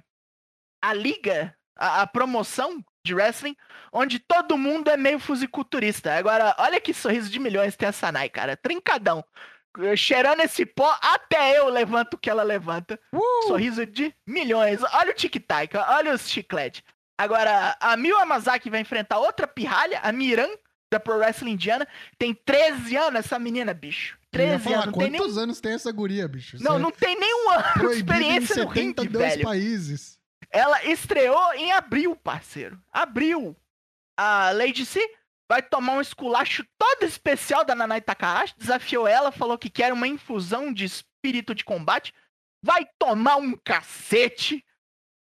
a liga, a, a, promoção de wrestling, onde todo mundo é meio fusiculturista. Agora, olha que sorriso de milhões tem a Sanai, cara. Trincadão. Cheirando esse pó, até eu levanto o que ela levanta. Uh! Sorriso de milhões. Olha o tic-tac, olha os chicletes. Agora, a Mil Amazaki vai enfrentar outra pirralha, a Miran, da Pro Wrestling Indiana. Tem 13 anos essa menina, bicho. 13 falar, anos. Quantos nenhum... anos tem essa guria, bicho? Não, não tem nenhum ano de experiência no ringue, países. Ela estreou em abril, parceiro. Abril. A Lady C vai tomar um esculacho todo especial da Nanai Takahashi. Desafiou ela, falou que quer uma infusão de espírito de combate. Vai tomar um cacete.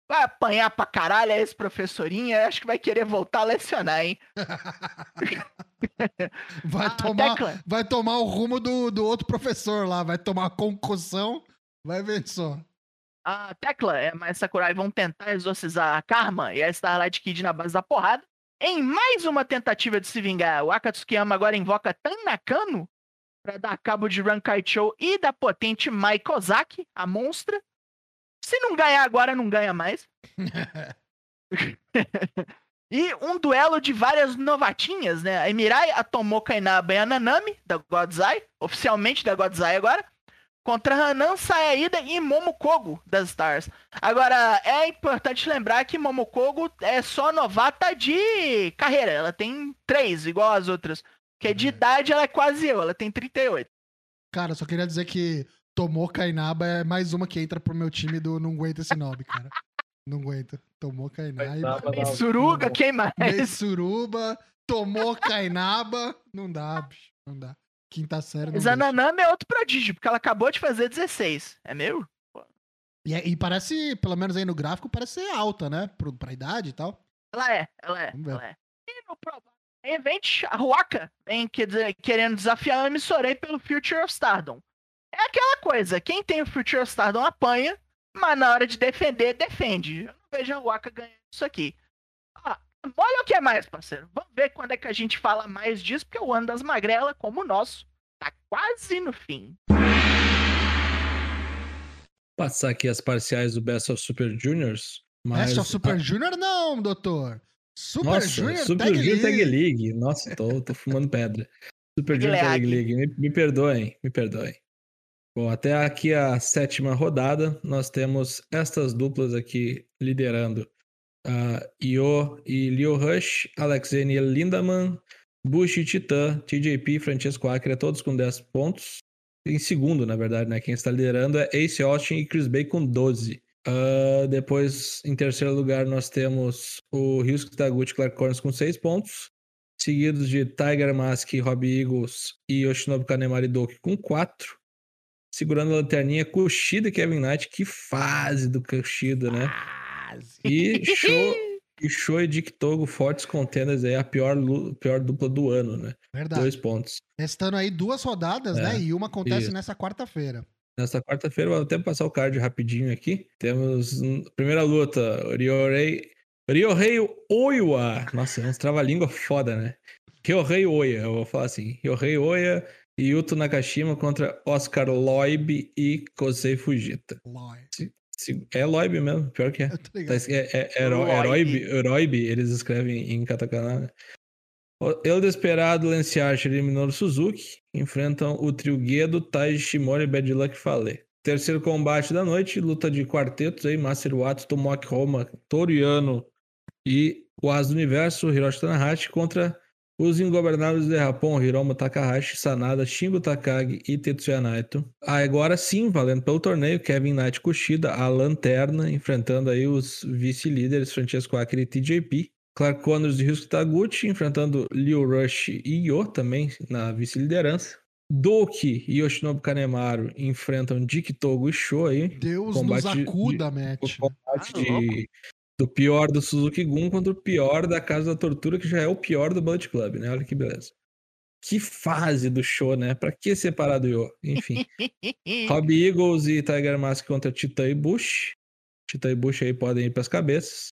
Vai apanhar pra caralho a ex-professorinha. Acho que vai querer voltar a lecionar, hein? [LAUGHS] vai, tomar, vai tomar o rumo do, do outro professor lá. Vai tomar concussão. Vai ver só a Tecla e a Sakurai vão tentar exorcizar a Karma e a Starlight Kid na base da porrada. Em mais uma tentativa de se vingar, o Akatsukiyama agora invoca Tanakano para dar cabo de Rankai Cho e da potente Mai Kozaki, a monstra. Se não ganhar agora, não ganha mais. [LAUGHS] e um duelo de várias novatinhas, né? A Emirai, a Tomoka Inaba e a Nanami, da Godzai, oficialmente da Godzai agora contra Hanan Sayaida e Momokogo das Stars. Agora, é importante lembrar que Momokogo é só novata de carreira. Ela tem três, igual as outras. Que de uhum. idade ela é quase eu, ela tem 38. Cara, só queria dizer que Tomou Kainaba é mais uma que entra pro meu time do Não Aguenta esse nome, cara. Não aguenta. Tomou Kainaba. Suruga, quem mais? Suruba, tomou Kainaba. Não dá, bicho. Não dá. Quinta série. Mas a Nanami é outro prodígio, porque ela acabou de fazer 16. É meu? E, é, e, parece, pelo menos aí no gráfico, parece ser alta, né? Pro, pra idade e tal. Ela é, ela é. Ela é. E no event, a Ruaka vem querendo desafiar a Emissorei pelo Future of Stardom. É aquela coisa, quem tem o Future of Stardom apanha, mas na hora de defender, defende. Eu não vejo a Ruaka ganhando isso aqui. Olha o que é mais, parceiro. Vamos ver quando é que a gente fala mais disso, porque o ano das magrelas, como o nosso, tá quase no fim. Passar aqui as parciais do Best of Super Juniors. Mas... Best of Super Junior não, doutor. Super Nossa, Junior Super Tag Junior Tag League. Nossa, tô, tô fumando pedra. Super Junior Tag League. Me, me perdoem, me perdoem. Bom, até aqui a sétima rodada, nós temos estas duplas aqui liderando uh, Io e Leo Rush, Alexei Lindaman, Bush e Titã, TJP, Francesco Acre, todos com 10 pontos. Em segundo, na verdade, né? Quem está liderando é Ace Austin e Chris Bay com 12. Uh, ah, depois, em terceiro lugar, nós temos o Ryusuke Taguchi Clark Corns com 6 pontos. Seguidos de Tiger Mask, Robbie Eagles e Yoshinobu Kanemari Doki com 4. Segurando a lanterninha, Kushida e Kevin Knight. Que fase do Kushida, né? Quase. E show, [LAUGHS] e show e Dick Togo, fortes contenders aí, a pior, pior dupla do ano, né? Verdade. Dois pontos. Restando aí duas rodadas, né? é, né? E uma acontece isso. nessa quarta-feira. Nessa quarta-feira, vou até passar o card rapidinho aqui. Temos primeira luta, Ryorei, Ryorei Oiwa. Nossa, é uns trava-língua foda, né? Ryorei Oya, eu vou falar assim. Ryorei Oya e Yuto Nakashima contra Oscar Loib e Kosei Fujita. Loib. É Loib mesmo, pior que é. [LAUGHS] Tá É, é, é, Heroib, eles escrevem em katakana. né? El Desperado, Lance Archer e Minoru Suzuki enfrentam o trio Guedo, Taiji Shimori e Bad Luck Fale. Terceiro combate da noite, luta de quartetos aí, Master Wato, Tomoaki Roma, Toriano e o As do Universo, Hiroshi Tanahashi contra os ingovernáveis de Japão, Hiromu Takahashi, Sanada, Shingo Takagi e Tetsuya Naito. Agora sim, valendo pelo torneio, Kevin Knight Kushida, a Lanterna, enfrentando aí os vice-líderes Francesco Akira e TJP. Clark Connors e Ryusuke Taguchi enfrentando Liu Rush e Yo também na vice-liderança. Doki e Yoshinobu Kanemaru enfrentam Dick Togo e Sho aí. Deus combate nos de- acuda, O Matt. combate Ah, de- do pior do Suzuki Gun contra o pior da Casa da Tortura, que já é o pior do Bullet Club, né? Olha que beleza. Que fase do show, né? Pra que separar do Yo? Enfim. [LAUGHS] Rob Eagles e Tiger Mask contra Tita e Bush. Tita e Bush aí podem ir pras cabeças.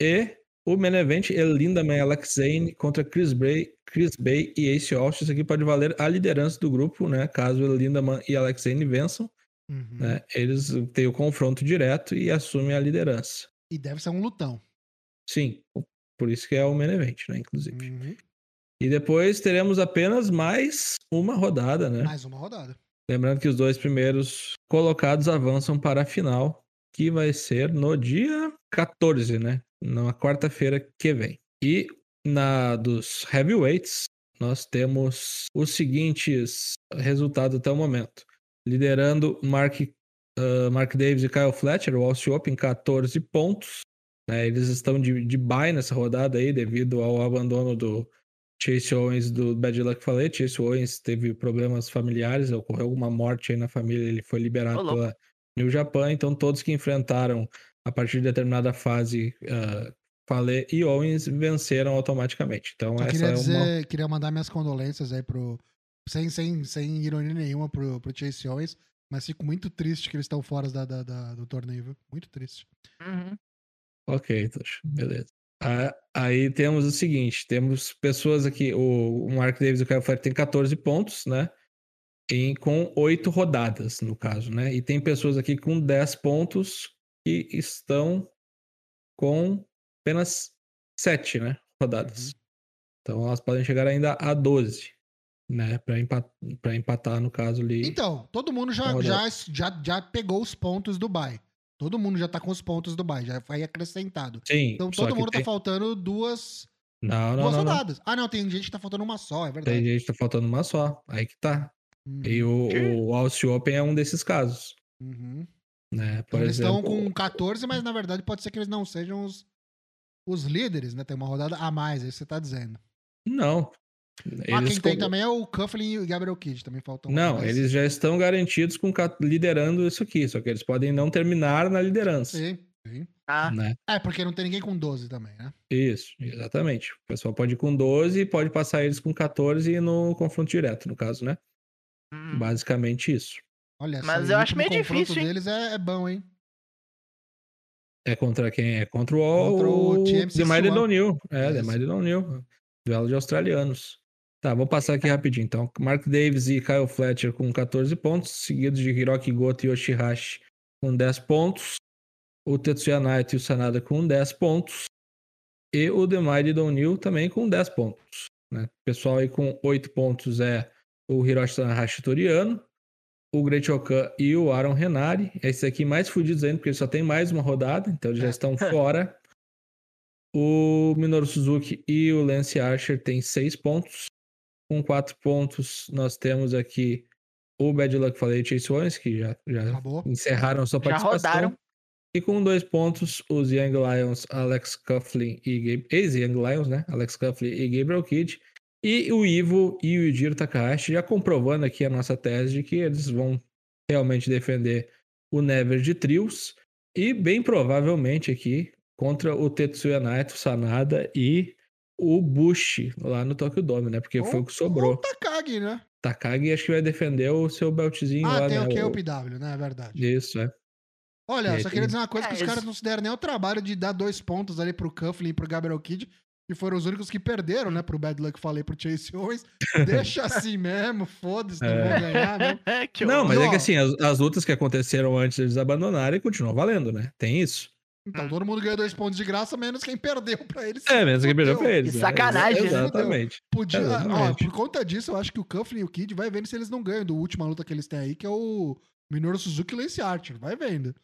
E o main event é Lindaman e Alex Zane contra Chris Bay, Chris Bay e Ace Austin. Isso aqui pode valer a liderança do grupo, né? Caso o Lindaman e Alex Zane vençam, Uhum. né? Eles têm o confronto direto e assumem a liderança. E deve ser um lutão. Sim, por isso que é o main event, né? Inclusive. Uhum. E depois teremos apenas mais uma rodada, né? Mais uma rodada. Lembrando que os dois primeiros colocados avançam para a final, que vai ser no dia 14, né? Na quarta-feira que vem. E na dos heavyweights, nós temos os seguintes resultados até o momento. Liderando Mark, ah, Mark Davis e Kyle Fletcher, o Austin Open, 14 pontos. né? Eles estão de, de bye nessa rodada aí, devido ao abandono do, Chase Owens do Bad Luck falei, Chase Owens teve problemas familiares, ocorreu alguma morte aí na família, ele foi liberado louco. pela New Japan, então todos que enfrentaram a partir de determinada fase uh, Fale e Owens venceram automaticamente. Então Só essa queria é dizer, uma queria mandar minhas condolências aí pro. Sem, sem, sem ironia nenhuma pro, pro Chase Owens, mas fico muito triste que eles estão fora da, da- da- do torneio, viu? Muito triste. Uhum. Ok, Tosh, beleza. Ah, Aí temos o seguinte: temos pessoas aqui, o o Mark Davis e o Kyle Fletcher tem 14 pontos, né? Em, com oito rodadas, no caso, né? E tem pessoas aqui com 10 pontos que estão com apenas 7, né? Rodadas. Então elas podem chegar ainda a 12, né? Pra empatar, empatar no caso ali. Então, todo mundo já, já, já, já pegou os pontos do bye. Todo mundo já tá com os pontos do bye, já foi acrescentado. Sim, Então todo mundo tem... tá faltando duas, Não, não, duas não, não. rodadas. Ah, não, tem gente que tá faltando uma só, é Tem verdade. gente que tá faltando uma só. Aí que tá. Uhum, E o, Que? o Austin Open é um desses casos. uhum. Né? Então eles exemplo, estão com 14, mas na verdade pode ser que eles não sejam os, os líderes, né? Tem uma rodada a mais, é isso que você tá dizendo. Não. Ah, Eles quem tem com- também é o Cufflin e o Gabriel Kidd, também faltam Não, eles já estão garantidos com liderando isso aqui, só que eles podem não terminar na liderança. Sim, sim. Ah, Né? É, porque não tem ninguém com 12 também, né? Isso, exatamente. O pessoal pode ir com 12 e pode passar eles com 14 e no confronto direto, no caso, né? hum. Basicamente isso. Olha, Mas eu acho meio confronto difícil, hein? deles é, é bom, hein? É contra quem? É contra o, Contra o TMC The Mighty. O'Neill. É, The Isso. Mighty O'Neill. Duelo de australianos. Tá, vou passar aqui rapidinho. Então, Mark Davis e Kyle Fletcher com 14 pontos, seguidos de Hiroki Goto e Yoshihashi com 10 pontos. O Tetsuya Naito e o Sanada com 10 pontos. E o The Mighty O'Neill também com 10 pontos. Né? O pessoal aí com 8 pontos é o Hiroshi Tanahashi Toriano, o Great Okan e o Aaron Renari. Esses aqui mais fudidos ainda, porque eles só tem mais uma rodada, então eles já estão [LAUGHS] fora. O Minoru Suzuki e o Lance Archer têm 6 pontos. Com 4 pontos, nós temos aqui o Bad Luck falei Chase Owens, que já, já Acabou. encerraram sua Já participação. rodaram. E com dois pontos, os Young Lions, Alex Coughlin e Gabe... ex-Young Lions, né? Alex Coughlin e Gabriel Kidd. E o Ivo e o Yujiro Takahashi já comprovando aqui a nossa tese de que eles vão realmente defender o Never de trios. E bem provavelmente aqui contra o Tetsuya Naito, Sanada e o Bushi lá no Tokyo Dome, né? Porque foi o que Ou sobrou. o Takagi, né? Takagi acho que vai defender o seu beltzinho Ah, lá, tem né? o que? O- O PW, né? É verdade. Isso, é. Olha, É, só tem- queria dizer uma coisa É, que os eles- caras não se deram nem o trabalho de dar dois pontos ali pro Cufflin e pro Gabriel Kidd, que foram os únicos que perderam, né, pro Bad Luck falei pro Chase Owens. [LAUGHS] Deixa assim mesmo, foda-se, não É. vão ganhar [LAUGHS] que Não, mas é Ó. que assim, as, as lutas que aconteceram antes deles abandonarem continuam valendo, né? Tem isso. Então todo mundo ganhou dois pontos de graça, menos quem perdeu pra eles. É, mesmo que perdeu pra eles. Que né? sacanagem, né? Exatamente. Podia, ó, Exatamente. por conta disso, eu acho que o Cufflin e o Kid vai vendo se eles não ganham do última luta que eles têm aí, que é o Minoru Suzuki e Lance Archer. Vai vendo.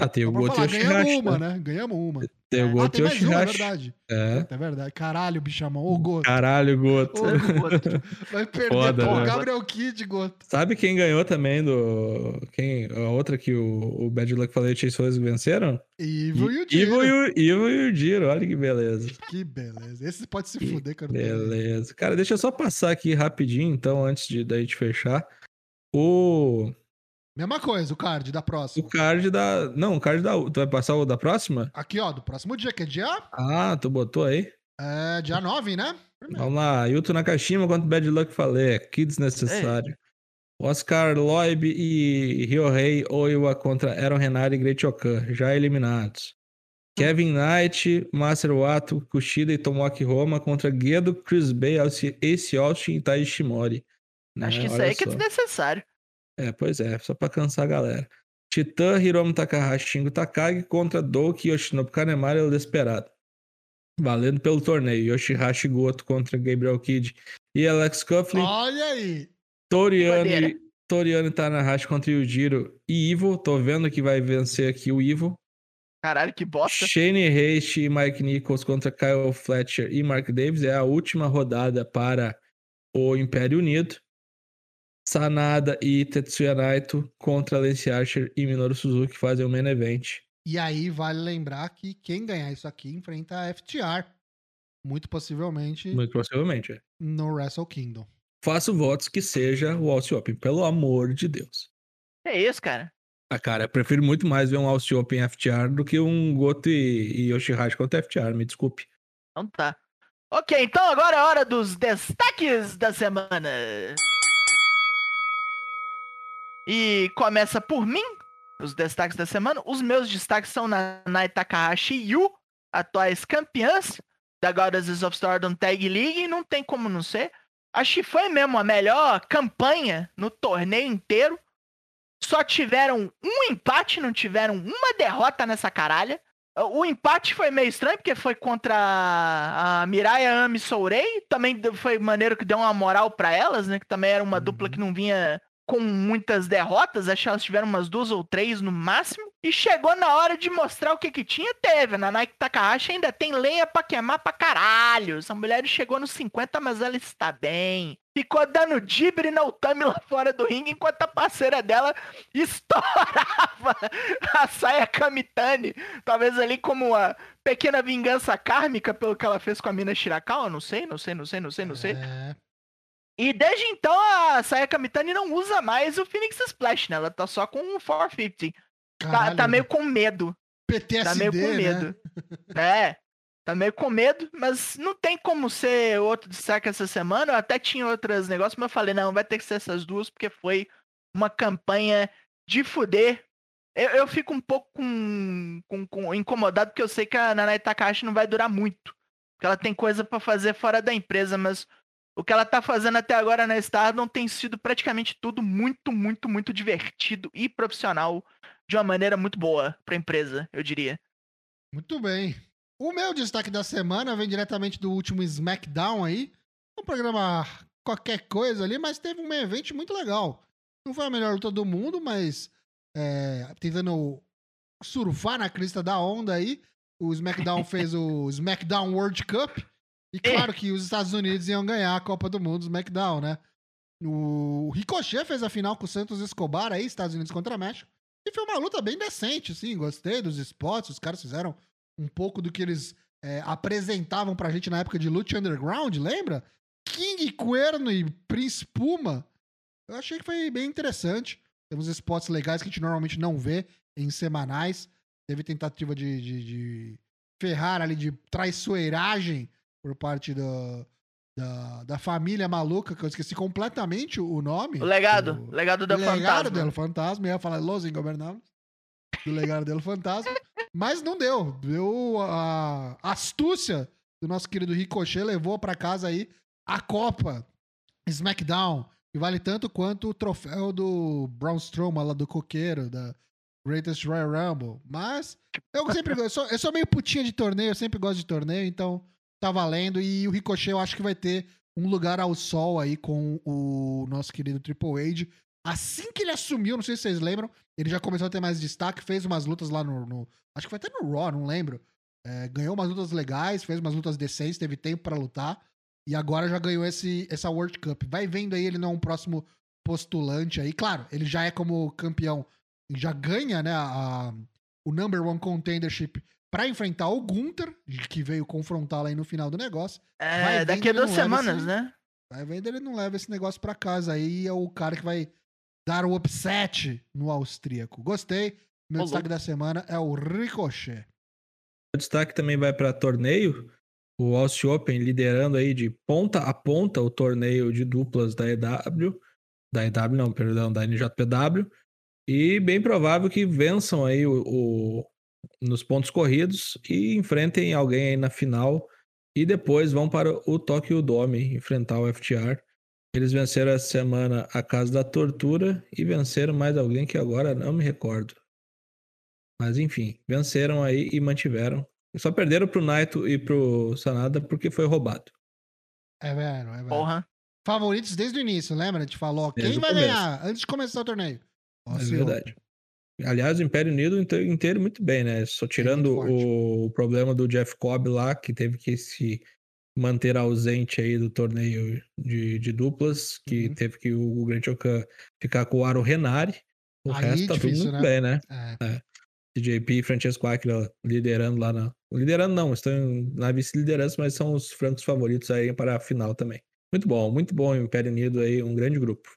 Ah, tem o Só Goto e o ganhamos uma, né? né? Ganhamos uma. Tem o Ah, Goto e o uma, é verdade. É. É verdade. Caralho, bichamão. Ô, Goto. Caralho, Goto. Ô, Goto. [LAUGHS] Vai perder Foda, pro né? Gabriel Kid, Goto. Sabe quem ganhou também do. Quem, a outra que o, o Bad Luck falei e o Chase Owens venceram? Evil e o Evil Giro. e o, Evil e o Giro, olha que beleza. Que beleza. Esse pode se Que fuder, cara. Beleza. Cara, deixa eu só passar aqui rapidinho, então, antes de da gente fechar. O, Mesma coisa, o card da o próxima. card da. Não, o card da. Tu vai passar o da próxima? Aqui, ó, do próximo dia, que é dia, Ah, tu botou aí? é, dia 9, né? Vamos lá. Yuto Nakashima contra Bad Luck falei. Que desnecessário. Oscar Loib e Ryohei Oiwa contra Aaron Renard e Great Okan, já eliminados. Kevin Knight, Master Wato, Kushida e Tomoaki Roma contra Gedo, Chris Bay, Ace Austin e Tai Ishimori. Né, Acho que isso olha aí que é só. desnecessário. É, pois é, só pra cansar a galera. Titã, Hiromu Takahashi, Shingo Takagi contra Douki, Yoshinobu Kanemaru e o Desperado. Valendo pelo torneio. Yoshihashi Goto contra Gabriel Kidd e Alex Coughlin. Olha aí. Toriano, e- Toriano e Tanahashi contra Yujiro e Ivo. Tô vendo que vai vencer aqui o Ivo. Caralho, que bosta. Shane Heishi e Mike Nichols contra Kyle Fletcher e Mark Davis. É a última rodada para o Império Unido. Sanada e Tetsuya Naito contra Lance Archer e Minoru Suzuki fazem o main event. E aí vale lembrar que quem ganhar isso aqui enfrenta a FTR. Muito possivelmente Muito possivelmente. é. no Wrestle Kingdom. Faço votos que seja o Aussie Open, pelo amor de Deus. É isso, cara. Ah, cara, eu prefiro muito mais ver um Aussie Open FTR do que um Goto e, e Yoshihashi contra FTR, me desculpe. Então tá. Ok, então agora é hora dos destaques da semana. E começa por mim, os destaques da semana. Os meus destaques são na Nai Takahashi e Yu, atuais campeãs da Goddesses of Stardom Tag League, e não tem como não ser. Acho que foi mesmo a melhor campanha no torneio inteiro. Só tiveram um empate, não tiveram uma derrota nessa caralha. O empate foi meio estranho, porque foi contra a Miraya Ami Sourei. Também foi maneiro que deu uma moral pra elas, né? Que também era uma Uhum. dupla que não vinha com muitas derrotas. Acho que elas tiveram umas duas ou três no máximo. E chegou na hora de mostrar o que que tinha, teve. Na Nike Takahashi ainda tem lenha pra queimar pra caralho. Essa mulher chegou nos 50, mas ela está bem. Ficou dando dibre na Utami lá fora do ringue, enquanto a parceira dela [LAUGHS] estourava a saia Kamitani. Talvez ali como uma pequena vingança kármica pelo que ela fez com a mina Shirakawa. Não sei, não sei, não sei, não sei, não sei. É, E desde então a Sayaka Mitani não usa mais o Phoenix Splash, né? Ela tá só com o 450. Tá, tá meio com medo. PTSD, Tá meio com né? medo. [LAUGHS] É. Tá meio com medo, mas não tem como ser outro destaque essa semana. Eu até tinha outros negócios, mas eu falei, não, vai ter que ser essas duas, porque foi uma campanha de fuder. Eu, eu fico um pouco com, com- com- incomodado, porque eu sei que a Nanai Takahashi não vai durar muito. Porque ela tem coisa pra fazer fora da empresa, mas o que ela tá fazendo até agora na Stardom tem sido praticamente tudo muito, muito, muito divertido e profissional de uma maneira muito boa pra empresa, eu diria. Muito bem. O meu destaque da semana vem diretamente do último SmackDown aí. Um programa qualquer coisa ali, mas teve um evento muito legal. Não foi a melhor luta do mundo, mas é, tentando surfar na crista da onda aí, o SmackDown [LAUGHS] fez o SmackDown World Cup. E claro que os Estados Unidos iam ganhar a Copa do Mundo, SmackDown, né? O Ricochet fez a final com o Santos Escobar aí, Estados Unidos contra México. E foi uma luta bem decente, sim. Gostei dos spots, os caras fizeram um pouco do que eles é, apresentavam pra gente na época de Lucha Underground, lembra? King Cuerno e Prince Puma. Eu achei que foi bem interessante. Temos spots legais que a gente normalmente não vê em semanais. Teve tentativa de, de, de ferrar ali, de traiçoeiragem por parte do, da, da família maluca, que eu esqueci completamente o nome. O legado, O- legado da legado fantasma. dele fantasma, eu ia falar Los Ingobernables, do legado dele fantasma, mas não deu, deu a astúcia do nosso querido Ricochet levou para casa aí a Copa SmackDown, que vale tanto quanto o troféu do Braun Strowman lá do coqueiro, da Greatest Royal Rumble. Mas eu sempre eu sou, eu sou meio putinha de torneio, eu sempre gosto de torneio, então tá valendo. E o Ricochet eu acho que vai ter um lugar ao sol aí com o nosso querido Triple H. Assim que ele assumiu, não sei se vocês lembram, ele já começou a ter mais destaque, fez umas lutas lá no. no acho que foi até no Raw, não lembro. É, ganhou umas lutas legais, fez umas lutas decentes, teve tempo para lutar. E agora já ganhou esse, essa World Cup. Vai vendo aí, ele não é um próximo postulante aí. Claro, ele já é como campeão, já ganha, né, a, o number one contendership para enfrentar o Gunther, que veio confrontá-lo aí no final do negócio. É, daqui a duas semanas, esse, né? Vai vendo, ele não leva esse negócio para casa aí. É o cara que vai dar o upset no austríaco. Gostei. Meu destaque da semana é o Ricochet. O destaque também vai para torneio. O Austin Open liderando aí de ponta a ponta o torneio de duplas da EW. Da EW, não, perdão, da NJPW. E bem provável que vençam aí o, o nos pontos corridos e enfrentem alguém aí na final. E depois vão para o Tokyo Dome enfrentar o FTR. Eles venceram essa semana a Casa da Tortura e venceram mais alguém que agora não me recordo. Mas enfim, venceram aí e mantiveram. Só perderam pro Naito e pro Sanada porque foi roubado. É velho, é velho. Porra. Favoritos desde o início, lembra? A gente falou desde quem vai começo. ganhar antes de começar o torneio. Nossa, é verdade. Aliás, o Império Unido inteiro muito bem, né? Só tirando o problema do Jeff Cobb lá, que teve que se manter ausente aí do torneio de, de duplas, que uhum. teve que o Grant Okan ficar com o Aro Renari. O aí resto tá difícil, tudo muito né? bem, né? É. É. TJP e Francesco Aquila liderando lá na. Liderando não, estão na vice-liderança, mas são os francos favoritos aí para a final também. Muito bom, muito bom o Império Unido aí, um grande grupo.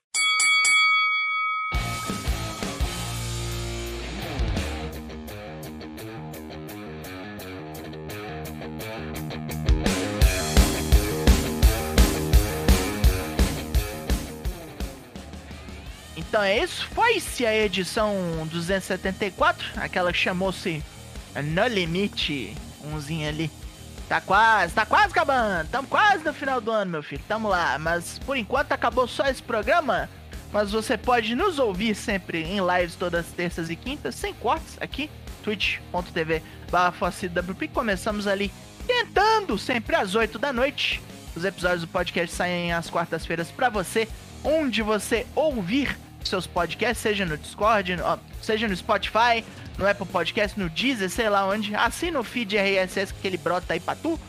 Foi-se a edição 274, aquela que chamou-se No Limite, umzinho ali. Tá quase, tá quase acabando. Tamo quase no final do ano, meu filho. Tamo lá. Mas por enquanto acabou só esse programa. Mas você pode nos ouvir sempre em lives todas terças e quintas, sem cortes, aqui, twitch.tv WP. Começamos ali tentando sempre às 8 da noite. Os episódios do podcast saem às quartas-feiras para você, onde você ouvir seus podcasts, seja no Discord, seja no Spotify, no Apple Podcast, no Deezer, sei lá onde. Assina o feed RSS que ele brota aí pra tu.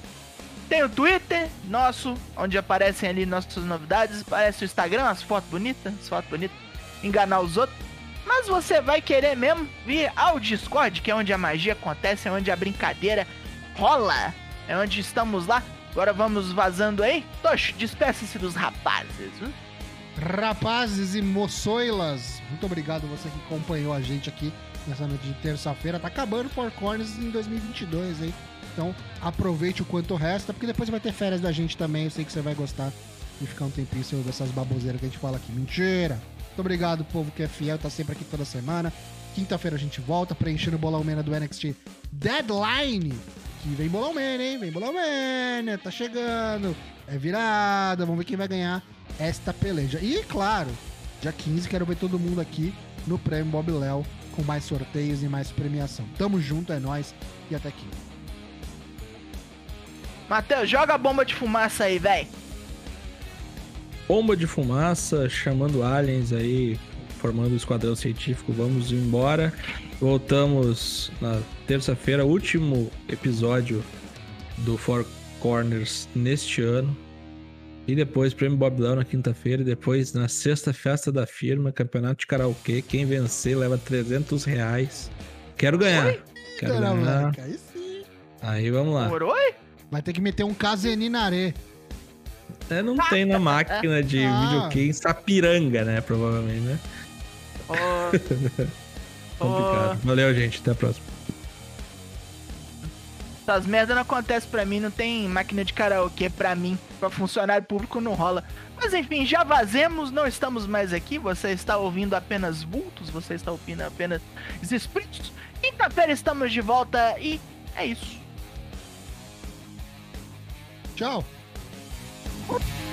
Tem o Twitter nosso, onde aparecem ali nossas novidades. Aparece o Instagram, as fotos bonitas, as fotos bonitas. Enganar os outros. Mas você vai querer mesmo vir ao Discord, que é onde a magia acontece, é onde a brincadeira rola. É onde estamos lá. Agora vamos vazando aí. Tocho, despeça-se dos rapazes. Rapazes e moçoilas, muito obrigado você que acompanhou a gente aqui nessa noite de terça-feira. Tá acabando Four Corners em 2022, hein? Então aproveite o quanto resta, porque depois vai ter férias da gente também. Eu sei que você vai gostar de ficar um tempinho sem ouvir essas baboseiras que a gente fala aqui. Mentira! Muito obrigado, povo que é fiel, tá sempre aqui toda semana. Quinta-feira a gente volta preenchendo o bolão mena do NXT Deadline. Que vem bolão mena, hein? Vem bolão mena, tá chegando. É virada, vamos ver quem vai ganhar esta peleja. E, claro, dia 15 quero ver todo mundo aqui no Prêmio Bob Léo com mais sorteios e mais premiação. Tamo junto, é nós e até aqui. Matheus, joga a bomba de fumaça aí, véi. Bomba de fumaça, chamando aliens aí, formando o esquadrão científico. Vamos embora. Voltamos na terça-feira, último episódio do Four Corners neste ano. E depois Prêmio Bob Down na quinta-feira. E depois na sexta festa da firma, campeonato de karaokê. Quem vencer leva 300 reais. Quero ganhar. Oi? Quero ganhar. Aí, sim. aí vamos lá. Oi? Vai ter que meter um caseninaré. É, não tem na máquina de [LAUGHS] ah. videokê em Sapiranga, né? Provavelmente, né? Oh. [LAUGHS] Complicado. Oh. Valeu, gente. Até a próxima. Essas merdas não acontecem pra mim, não tem máquina de karaokê pra mim, pra funcionário público não rola. Mas enfim, já vazemos, não estamos mais aqui, você está ouvindo apenas vultos, você está ouvindo apenas espíritos. Quinta-feira estamos de volta e é isso. Tchau.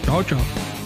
Tchau, tchau.